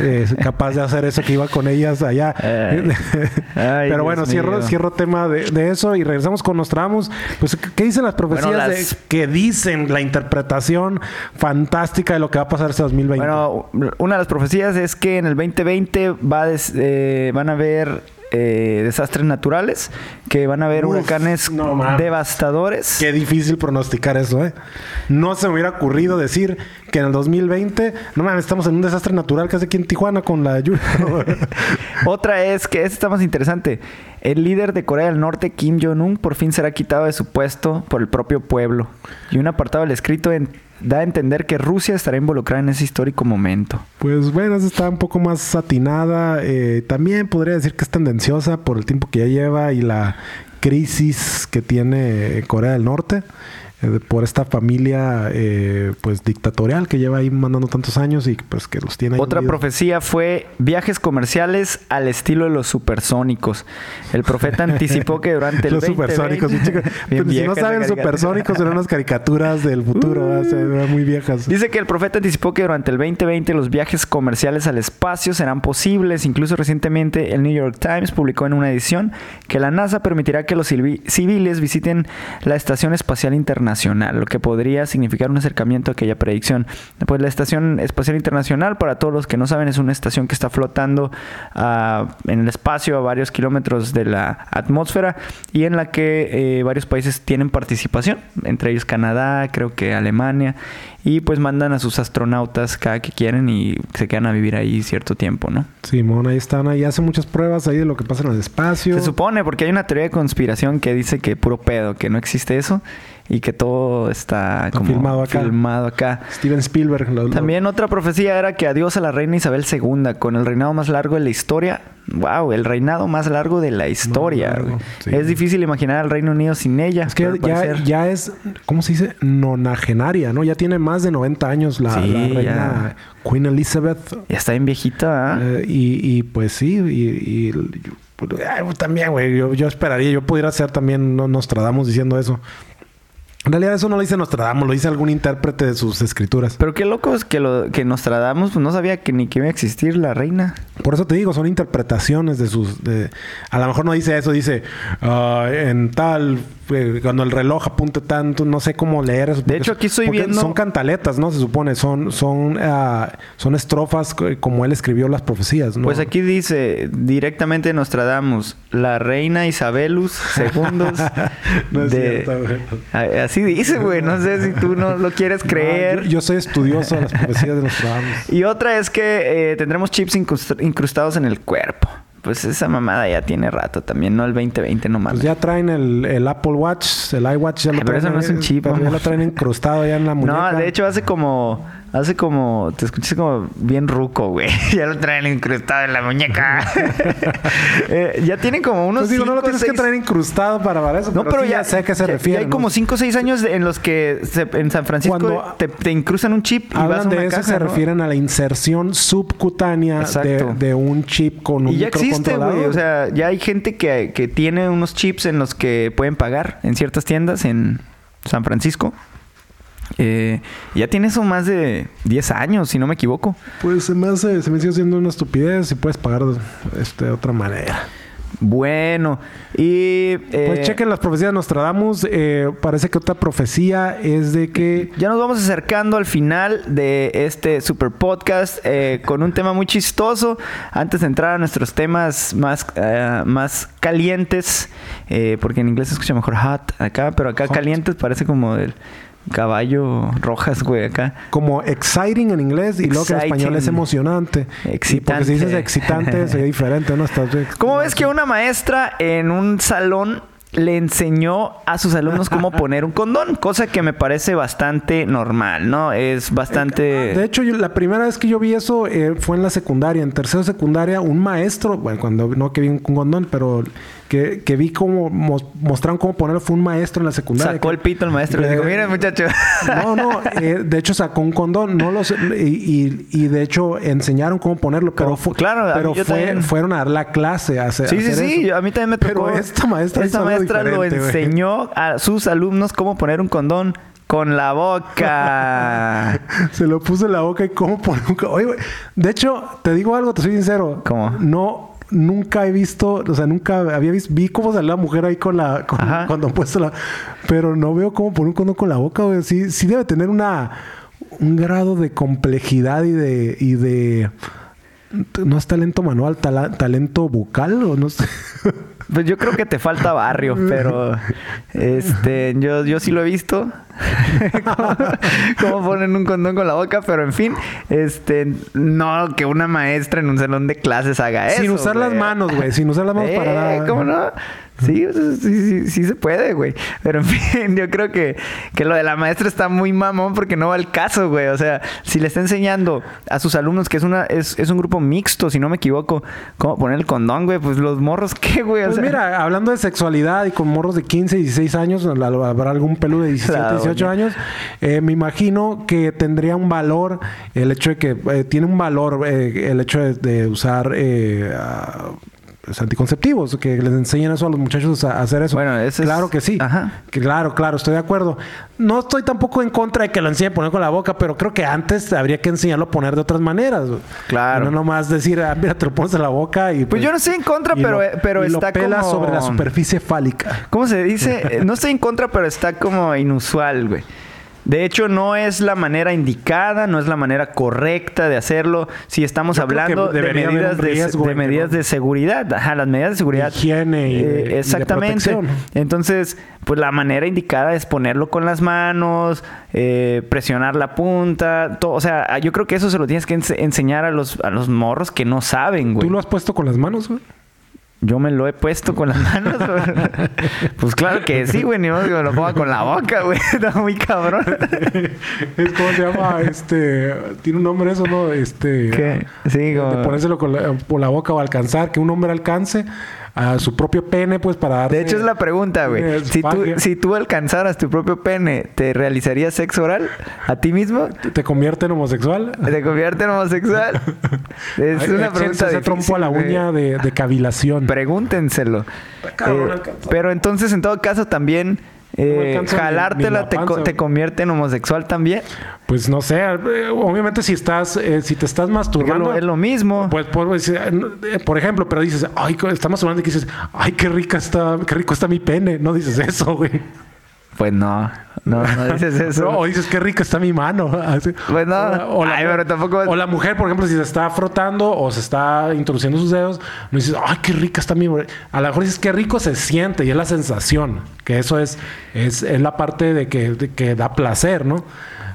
eh, capaz de hacer eso que iba con ellas allá. (laughs) (laughs) Pero bueno, cierro, cierro tema de, eso y regresamos con Nostramos. Pues, ¿qué dicen las profecías que dicen la interpretación fantástica de lo que va a pasar este 2020? Bueno, una de las profecías es que en el 2020 va eh, van a haber eh, desastres naturales, que van a haber huracanes devastadores. Qué difícil pronosticar eso, ¿eh? No se me hubiera ocurrido decir que en el 2020, no mames, estamos en un desastre natural casi aquí en Tijuana con la lluvia. (laughs) Otra es que esta está más interesante. El líder de Corea del Norte, Kim Jong-un, por fin será quitado de su puesto por el propio pueblo. Y un apartado del escrito en da a entender que Rusia estará involucrada en ese histórico momento. Pues bueno, está un poco más satinada. Eh, también podría decir que es tendenciosa por el tiempo que ya lleva y la crisis que tiene Corea del Norte. Eh, por esta familia eh, pues dictatorial que lleva ahí mandando tantos años y pues que los tiene ahí Otra profecía fue viajes comerciales al estilo de los supersónicos. El profeta anticipó que durante el (laughs) los supersónicos, (laughs) si no saben supersónicos eran unas caricaturas del futuro, muy viejas. Dice que el profeta anticipó que durante el 2020 los viajes comerciales al espacio serán posibles, incluso recientemente el New York Times publicó en una edición que la NASA permitirá que los civiles visiten la estación espacial internacional internacional, lo que podría significar un acercamiento a aquella predicción. Pues la Estación Espacial Internacional, para todos los que no saben, es una estación que está flotando ah, en el espacio a varios kilómetros de la atmósfera y en la que eh, varios países tienen participación, entre ellos Canadá, creo que Alemania, y pues mandan a sus astronautas cada que quieren y se quedan a vivir ahí cierto tiempo, ¿no? Simón, ahí están, ahí hacen muchas pruebas ahí de lo que pasa en el espacio. Se supone, porque hay una teoría de conspiración que dice que puro pedo, que no existe eso y que todo está como filmado acá. filmado acá. Steven Spielberg. lo- lo- También otra profecía era que adiós a la reina Isabel II con el reinado más largo de la historia. Wow, el reinado más largo de la historia. largo, güey. sí. Es difícil imaginar al Reino Unido sin ella. Es que ya, es, ¿cómo se dice? Nonagenaria, ¿no? Ya tiene más de 90 años la, Sí, la reina ya. Queen Elizabeth. ya está bien viejita. ¿ah? Eh, y, y, pues sí, y, y yo- pues, ay, también, güey, yo, yo esperaría, yo pudiera ser también no Nostradamus diciendo eso. En realidad eso no lo dice Nostradamus, lo dice algún intérprete de sus escrituras. Pero qué loco es que, lo, que Nostradamus pues, no sabía que ni que iba a existir la reina. Por eso te digo, son interpretaciones de sus... de- a lo mejor no dice eso, dice ah, en tal... eh, cuando el reloj apunte tanto, no sé cómo leer eso. porque hecho, aquí estoy viendo- Son cantaletas, ¿no? Se supone, son son ah, son estrofas co- como él escribió las profecías, ¿no? Pues aquí dice directamente Nostradamus, la reina Isabelus (laughs) segundos No es de... cierto, güey. A- Así dice, güey. No sé si tú no lo quieres creer. No, yo, yo soy estudioso de las profecías de Nostradamus. (laughs) Y otra es que eh, tendremos chips incrust- incrustados en el cuerpo. Pues esa mamada ya tiene rato también, no el 2020 no mames. Pues ya traen el, el Apple Watch, el iWatch. Ya lo Ay, pero traen, eso no es un chip, pero ya lo traen incrustado ya en la (laughs) muñeca. No, de hecho hace como... Hace como... Te escuché como bien ruco, güey. (laughs) ya lo traen incrustado en la muñeca. (laughs) Eh, ya tiene como unos Pues digo, no lo tienes que seis- traer incrustado para, para eso. No, pero, sí ya, sé a qué se ya- refiere. ya hay ¿no? como 5 o 6 años en los que se- en San Francisco Cuando- te, te incrustan un chip y vas a Hablan una de eso, se ¿no? refieren a la inserción subcutánea de, un chip con un Y ya existe, güey. O sea, ya hay gente que, que tiene unos chips en los que pueden pagar en ciertas tiendas en San Francisco. Eh, ya tiene eso más de 10 años, si no me equivoco. Pues se me hace, se me sigue siendo una estupidez y puedes pagar de, este, de otra manera. Bueno, y... eh, Pues chequen las profecías de Nostradamus. Eh, parece que otra profecía es de que Ya nos vamos acercando al final de este super podcast eh, con un tema muy chistoso. Antes de entrar a nuestros temas más, más calientes, porque en inglés se escucha mejor hot acá, pero acá Hot. calientes parece como el caballo rojas, güey, acá. como exciting en inglés y luego que en español es Exciting. emocionante. Y porque si dices Excitante. excitante sería diferente, ¿no? Estás- ¿Cómo ves que una maestra en un salón le enseñó a sus alumnos cómo (laughs) poner un condón? Cosa que me parece bastante normal, ¿no? Es bastante... De hecho, yo- la primera vez que yo vi eso eh, fue en la secundaria. En tercero secundaria, un maestro, bueno, cuando no que vi un condón, pero que, que vi cómo mos- mostraron cómo ponerlo, fue un maestro en la secundaria. Sacó que- el pito el maestro y le dijo, Eh, miren muchacho. (laughs) No, no, eh, de hecho sacó un condón, no lo sé, y, y, y de hecho enseñaron cómo ponerlo, pero, Como- fu- claro, pero fue- también. fueron a dar la clase a hacer, Sí, sí, hacer sí. eso. A mí también me tocó. Pero esta maestra Esta maestra lo enseñó a sus alumnos cómo poner un condón con la boca. (laughs) Se lo puso en la boca y cómo poner un... Oye, güey, de hecho, te digo algo, te soy sincero. ¿Cómo? No, nunca he visto, o sea, nunca había visto, vi cómo salía la mujer ahí con la, con, cuando han puesto la, pero no veo cómo poner un condón con la boca, güey. Sí, sí debe tener una, un grado de complejidad y de, y de, no es talento manual, tala- talento bucal o no sé. (laughs) Pues yo creo que te falta barrio, pero este, yo, yo sí lo he visto. (laughs) cómo, ponen un condón con la boca, pero en fin, este, no que una maestra en un salón de clases haga eso. Sin usar las manos, güey. Sin usar las manos para (laughs) Eh, nada. ¿Cómo no? Sí, sea, sí, sí, sí se puede, güey. Pero en fin, (laughs) yo creo que, que lo de la maestra está muy mamón porque no va al caso, güey. O sea, si le está enseñando a sus alumnos que es una es, es un grupo mixto, si no me equivoco, cómo poner el condón, güey, pues los morros, ¿qué, güey? O Pues mira, (laughs) hablando de sexualidad y con morros de 15, 16 años, habrá algún pelo de 17, Claro, 18 doña. años, eh, me imagino que tendría un valor, el hecho de que eh, tiene un valor eh, el hecho de, de usar eh, pues, anticonceptivos, que les enseñen eso a los muchachos a, hacer eso. Bueno, eso es- claro que sí. Ajá. Que claro, claro, estoy de acuerdo. No estoy tampoco en contra de que lo enseñen a poner con la boca, pero creo que antes habría que enseñarlo a poner de otras maneras. Claro. Y no nomás decir, ah, mira, te lo pones en la boca y Pues yo no estoy en contra, pero, lo- eh, pero lo está pelas como... sobre la superficie fálica. ¿Cómo se dice? Eh, (laughs) No estoy en contra, pero está como inusual, güey. De hecho, no es la manera indicada, no es la manera correcta de hacerlo. Si estamos Yo hablando de medidas, de, medidas de seguridad, ajá, las medidas de seguridad. Higiene y de- y de exactamente. protección. Entonces, pues la manera indicada es ponerlo con las manos, eh, presionar la punta, todo. O sea, yo creo que eso se lo tienes que ense- enseñar a los, a los morros que no saben, güey. ¿Tú lo has puesto con las manos, güey? Yo me lo he puesto con las manos. (laughs) Pues claro que sí, güey. Ni modo que me lo ponga con la boca, güey. (laughs) Está muy cabrón. (laughs) es como se llama, este, tiene un nombre eso, ¿no? Este, ¿Qué? Sí, de ponérselo con la, por la boca o alcanzar, que un hombre alcance a su propio pene, pues para darse... De hecho, es la pregunta, güey. Si tú, si tú alcanzaras tu propio pene, ¿te realizarías sexo oral a ti mismo? ¿Te convierte en homosexual? ¿Te convierte en homosexual? (laughs) Es Ay, una pregunta ese trompo a la uña de, de cavilación. Pregúntenselo. Eh, pero entonces, en todo caso, también... Eh, jalártela te, panza, convierte en homosexual también. Pues no sé, eh, obviamente si estás, eh, si te estás masturbando... es lo mismo. Pues, pues, eh, eh, por ejemplo, pero dices, ay, está masturbando y que dices, ay, qué rica está, qué rico está mi pene. No dices eso, güey. Pues no, no, no (laughs) dices eso. No, o dices, qué rica está mi mano. (laughs) Pues no. O la, Ay, pero tampoco- o la mujer, por ejemplo, si se está frotando o se está introduciendo sus dedos, no dices, ay, qué rica está mi... A lo mejor dices, qué rico se siente y es la sensación. Que eso es, es, es la parte de que, de que da placer, ¿no?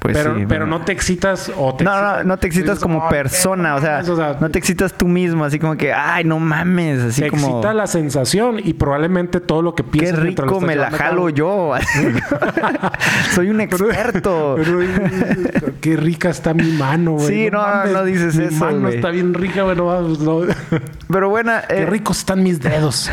Pues pero, sí, pero bueno. no te excitas o te No, no, excitas- no te excitas dices, como "Ay, qué persona, o sea, mames", no te excitas tú mismo, así como que, ay, no mames, así te como, excita la sensación y probablemente todo lo que qué piensas mientras rico me la jalo yo, (laughs) (laughs) soy un experto. pero, qué rica está mi mano, güey. Sí, no, no dices mi eso, mano está bien rica, güey. No, mames, no. (laughs) Pero bueno, Qué eh, ricos están mis dedos.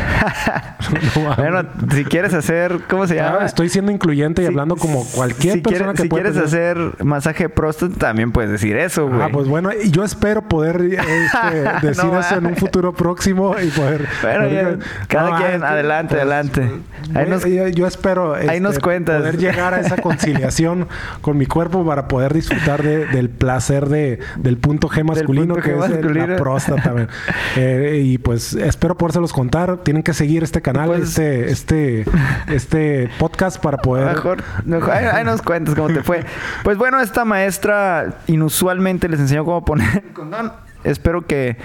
No mames. bueno, si quieres hacer, ¿cómo se llama? Ah, estoy siendo incluyente y Si- hablando como cualquier si persona quieres, que si pueda quieres tener- hacer masaje de próstata, también puedes decir eso, güey. Ah, pues bueno, y yo espero poder (laughs) este, decir No eso en un futuro próximo y poder. Bueno, ya, poder- cada No, quien, es que, adelante, adelante. Ahí nos- yo, yo espero este, ahí nos cuentas. poder llegar a esa (laughs) conciliación con mi cuerpo para poder disfrutar de- del placer de, del punto G masculino, punto que G es masculino. la próstata. también. (laughs) Eh, y pues espero podérselos contar. Tienen que seguir este canal, Pues- este, este, este podcast para poder. Mejor, mejor- ahí, ahí nos cuentas cómo te fue. Pues bueno, esta maestra inusualmente les enseñó cómo poner el condón. Espero que,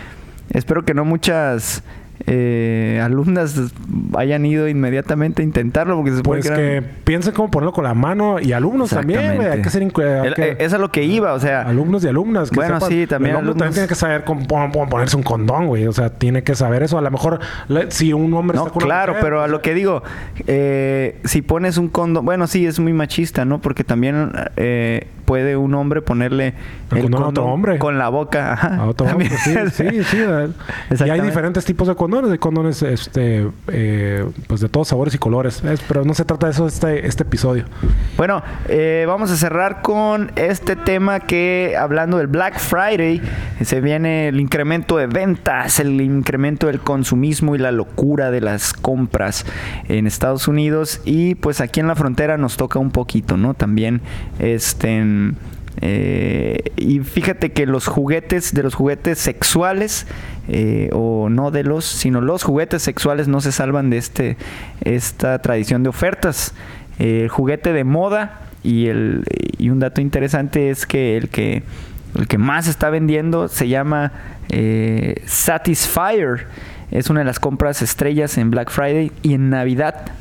espero que no muchas eh, alumnas hayan ido inmediatamente a intentarlo porque se supone Pues que, que piensen cómo ponerlo con la mano y alumnos también, güey. Hay que ser hay que- eh, es a lo que iba, o sea, alumnos y alumnas. que Bueno, sepan. sí, también El alumnos. tiene que saber cómo, ponerse un condón, güey. O sea, tiene que saber eso. A lo mejor si un hombre No, está con una claro, mujer, pero a pues, lo que digo, eh, si pones un condón, bueno, sí, es muy machista, ¿no? Porque también eh, puede un hombre ponerle El condón a otro hombre. con la boca. Ajá. A otro hombre, sí, sí, sí. Y hay diferentes tipos de condones. Hay condones, este, eh, pues de todos sabores y colores. Es- pero no se trata de eso este, este episodio. Bueno, eh, vamos a cerrar con este tema que, hablando del Black Friday, se viene el incremento de ventas, el incremento del consumismo y la locura de las compras en Estados Unidos. Y pues aquí en la frontera nos toca un poquito, ¿no? También, este... eh, y fíjate que los juguetes, de los juguetes sexuales, eh, o no de los, sino los juguetes sexuales no se salvan de este, esta tradición de ofertas. El juguete de moda y, el, y un dato interesante es que el que, el que más está vendiendo se llama eh, Satisfyer. Es una de las compras estrellas en Black Friday y en Navidad.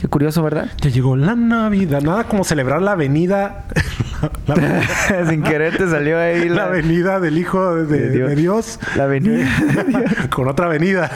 Qué curioso, ¿verdad? Ya llegó la Navidad. Nada como celebrar la avenida. (laughs) la, Sin querer te salió ahí la la, avenida del Hijo de, De Dios. de Dios. la avenida. (laughs) Con otra avenida.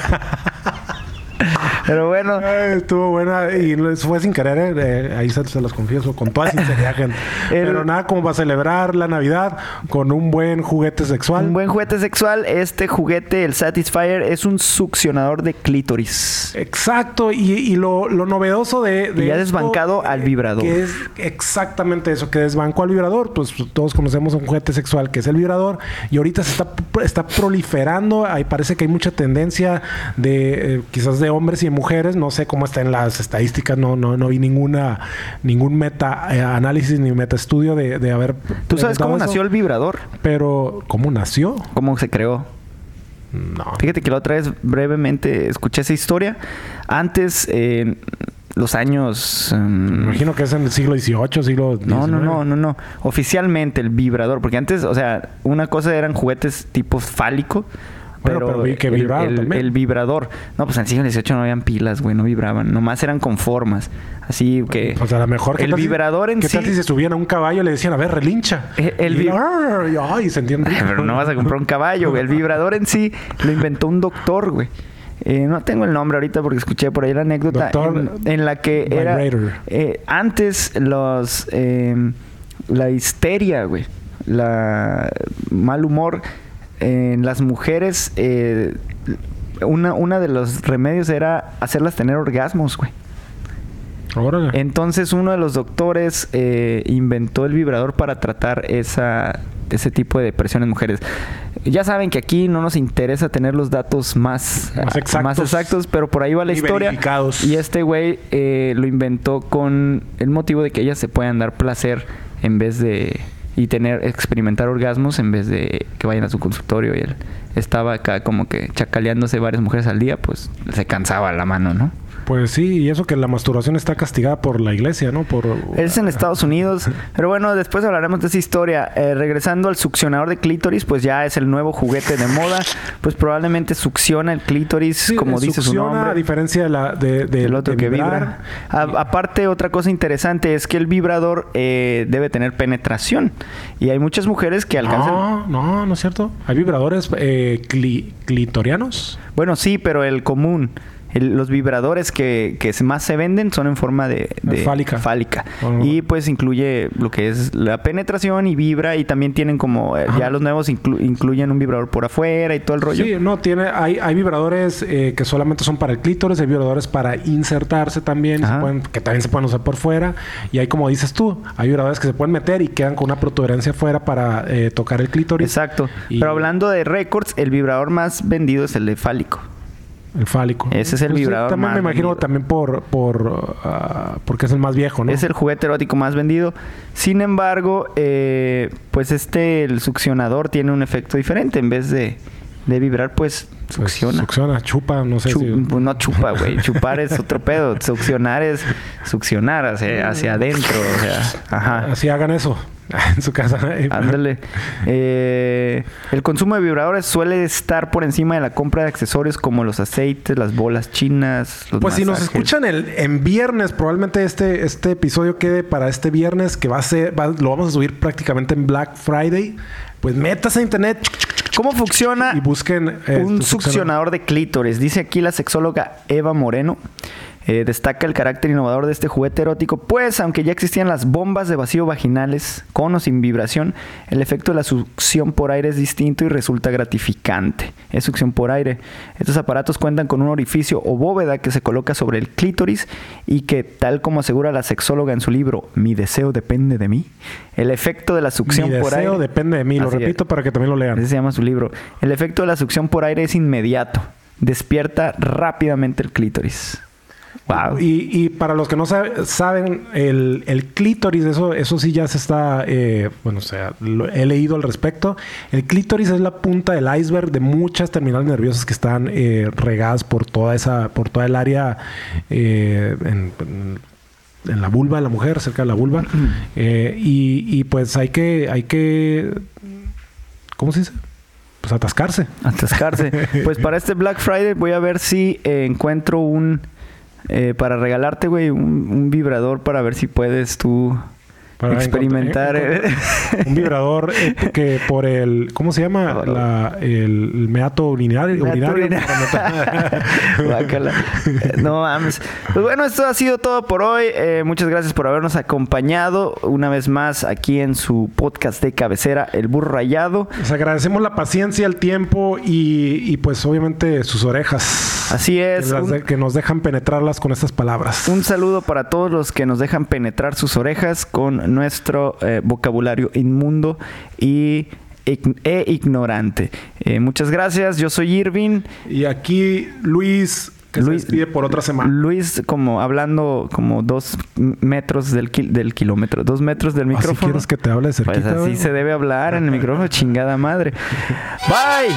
Pero bueno. estuvo buena y fue sin querer, eh, ahí se, los confieso, con toda sinceridad, gente. (laughs) Pero nada como para celebrar la Navidad con un buen juguete sexual. Un buen juguete sexual. Este juguete, el Satisfyer, es un succionador de clítoris. Exacto. Y, lo, novedoso de. y ya desbancado al vibrador. Que es exactamente eso, que desbancó al vibrador. Pues todos conocemos un juguete sexual que es el vibrador. Y ahorita se está, está proliferando. Ahí parece que hay mucha tendencia de eh, quizás de hombres y de mujeres. No sé cómo están las estadísticas. No, no, no vi ninguna, ningún meta eh, análisis ni meta estudio de, de haber. ¿Tú sabes cómo nació el vibrador? Pero, ¿cómo nació? ¿Cómo se creó? No. Fíjate que la otra vez brevemente escuché esa historia. Antes, en los años. Me imagino que es en el siglo XVIII, siglo XIX. No, no, no, no, no. Oficialmente el vibrador, porque antes, o sea, una cosa eran juguetes tipo fálico pero, vi que el, el, vibrador. No, pues en el siglo XVIII no habían pilas, güey, no vibraban. Nomás eran con formas. Así que. O sea, a lo mejor. El vibrador en ¿qué sí. tal si se subían a un caballo y le decían, a ver, relincha? Eh, el, y, ay, se entiende. (laughs) Pero no vas a comprar un caballo, güey. El vibrador en sí lo inventó un doctor, güey. Eh, no tengo el nombre ahorita porque escuché por ahí la anécdota en, la que era eh, antes los eh, la histeria, güey, la mal humor en las mujeres, eh, una, una de los remedios era hacerlas tener orgasmos, güey. Entonces uno de los doctores eh, inventó el vibrador para tratar esa, ese tipo de depresión en mujeres. Ya saben que aquí no nos interesa tener los datos más, más, exactos, pero por ahí va la historia. Y este güey eh, lo inventó con el motivo de que ellas se puedan dar placer en vez de y tener experimentar orgasmos en vez de que vayan a su consultorio y él estaba acá como que chacaleándose varias mujeres al día, pues se cansaba la mano, ¿no? Pues sí, y eso que la masturbación está castigada por la iglesia, ¿no? Por es en Estados Unidos, (laughs) pero bueno, después hablaremos de esa historia. Eh, regresando al succionador de clítoris, pues ya es el nuevo juguete de moda, pues probablemente succiona el clítoris, como dice su nombre. a diferencia de la de, del otro que vibra. aparte, otra cosa interesante es que el vibrador eh, debe tener penetración y hay muchas mujeres que alcanzan. No, no, no es cierto. Hay vibradores eh, clitorianos. Bueno, sí, pero el común los vibradores que, que, más se venden son en forma de, fálica. fálica. Y pues incluye lo que es la penetración y vibra y también tienen como eh, ya los nuevos incluyen un vibrador por afuera y todo el rollo. Sí, no, tiene, hay, hay vibradores eh, que solamente son para el clítoris, hay vibradores para insertarse también, que también se pueden usar por fuera. Y hay como dices tú, hay vibradores que se pueden meter y quedan con una protuberancia afuera para eh, tocar el clítoris. Exacto. Pero hablando de récords, el vibrador más vendido es el de fálico. El fálico. Ese es el pues vibrador también me imagino también por, por ah, porque es el más viejo, ¿no? Es el juguete erótico más vendido. Sin embargo, eh, pues este, el succionador tiene un efecto diferente. En vez de, de vibrar, pues, pues succiona. succiona, chupa, no sé si... Pues, no chupa, güey. (laughs) Chupar es otro pedo. Succionar es succionar hacia, hacia adentro. O sea, ajá. Así hagan eso. (laughs) en su casa. Ándale. Eh, el consumo de vibradores suele estar por encima de la compra de accesorios como los aceites, las bolas chinas. Los pues si nos escuchan el, en viernes, probablemente este, este episodio quede para este viernes, que va a ser, lo vamos a subir prácticamente en Black Friday. Pues metas a internet. ¿Cómo funciona y busquen eh, un succionador de clítores? Dice aquí la sexóloga Eva Moreno. Eh, destaca el carácter innovador de este juguete erótico, pues aunque ya existían las bombas de vacío vaginales, con o sin vibración, el efecto de la succión por aire es distinto y resulta gratificante. Es succión por aire. Estos aparatos cuentan con un orificio o bóveda que se coloca sobre el clítoris y que, tal como asegura la sexóloga en su libro Mi deseo depende de mí, el efecto de la succión por aire... Mi deseo depende de mí, lo repito para que también lo lean. Ese se llama su libro. El efecto de la succión por aire es inmediato. Despierta rápidamente el clítoris. Y, para los que no saben, el, clítoris, eso, eso sí ya se está, eh, bueno, o sea, he leído al respecto. El clítoris es la punta del iceberg de muchas terminales nerviosas que están eh, regadas por toda esa, por toda el área eh, en, la vulva de la mujer, cerca de la vulva. y, y, pues hay que, hay que, ¿cómo se dice? Pues atascarse. Atascarse. (laughs) pues para este Black Friday voy a ver si encuentro un eh, para regalarte, güey, un, vibrador para ver si puedes tú Para experimentar. eh. Un vibrador eh, que por el... ¿Cómo se llama? La- el, meato urinario. Meato urinario. (laughs) No mames. Pues bueno, esto ha sido todo por hoy. Eh, muchas gracias por habernos acompañado una vez más aquí en su podcast de cabecera, El Burro Rayado. Les agradecemos la paciencia, el tiempo y, y, pues obviamente sus orejas. Así es. Que, las Un- de- que nos dejan penetrarlas con estas palabras. Un saludo para todos los que nos dejan penetrar sus orejas con nuestro eh, vocabulario inmundo y e ignorante. Eh, muchas gracias. Yo soy Irving. Y aquí Luis, que Luis- se despide por otra semana. Luis, como hablando como dos metros del, kil- del kilómetro, dos metros del Así micrófono. quieres que te hable Pues cerquita. así güey? se debe hablar en el micrófono, chingada madre. (laughs) Bye.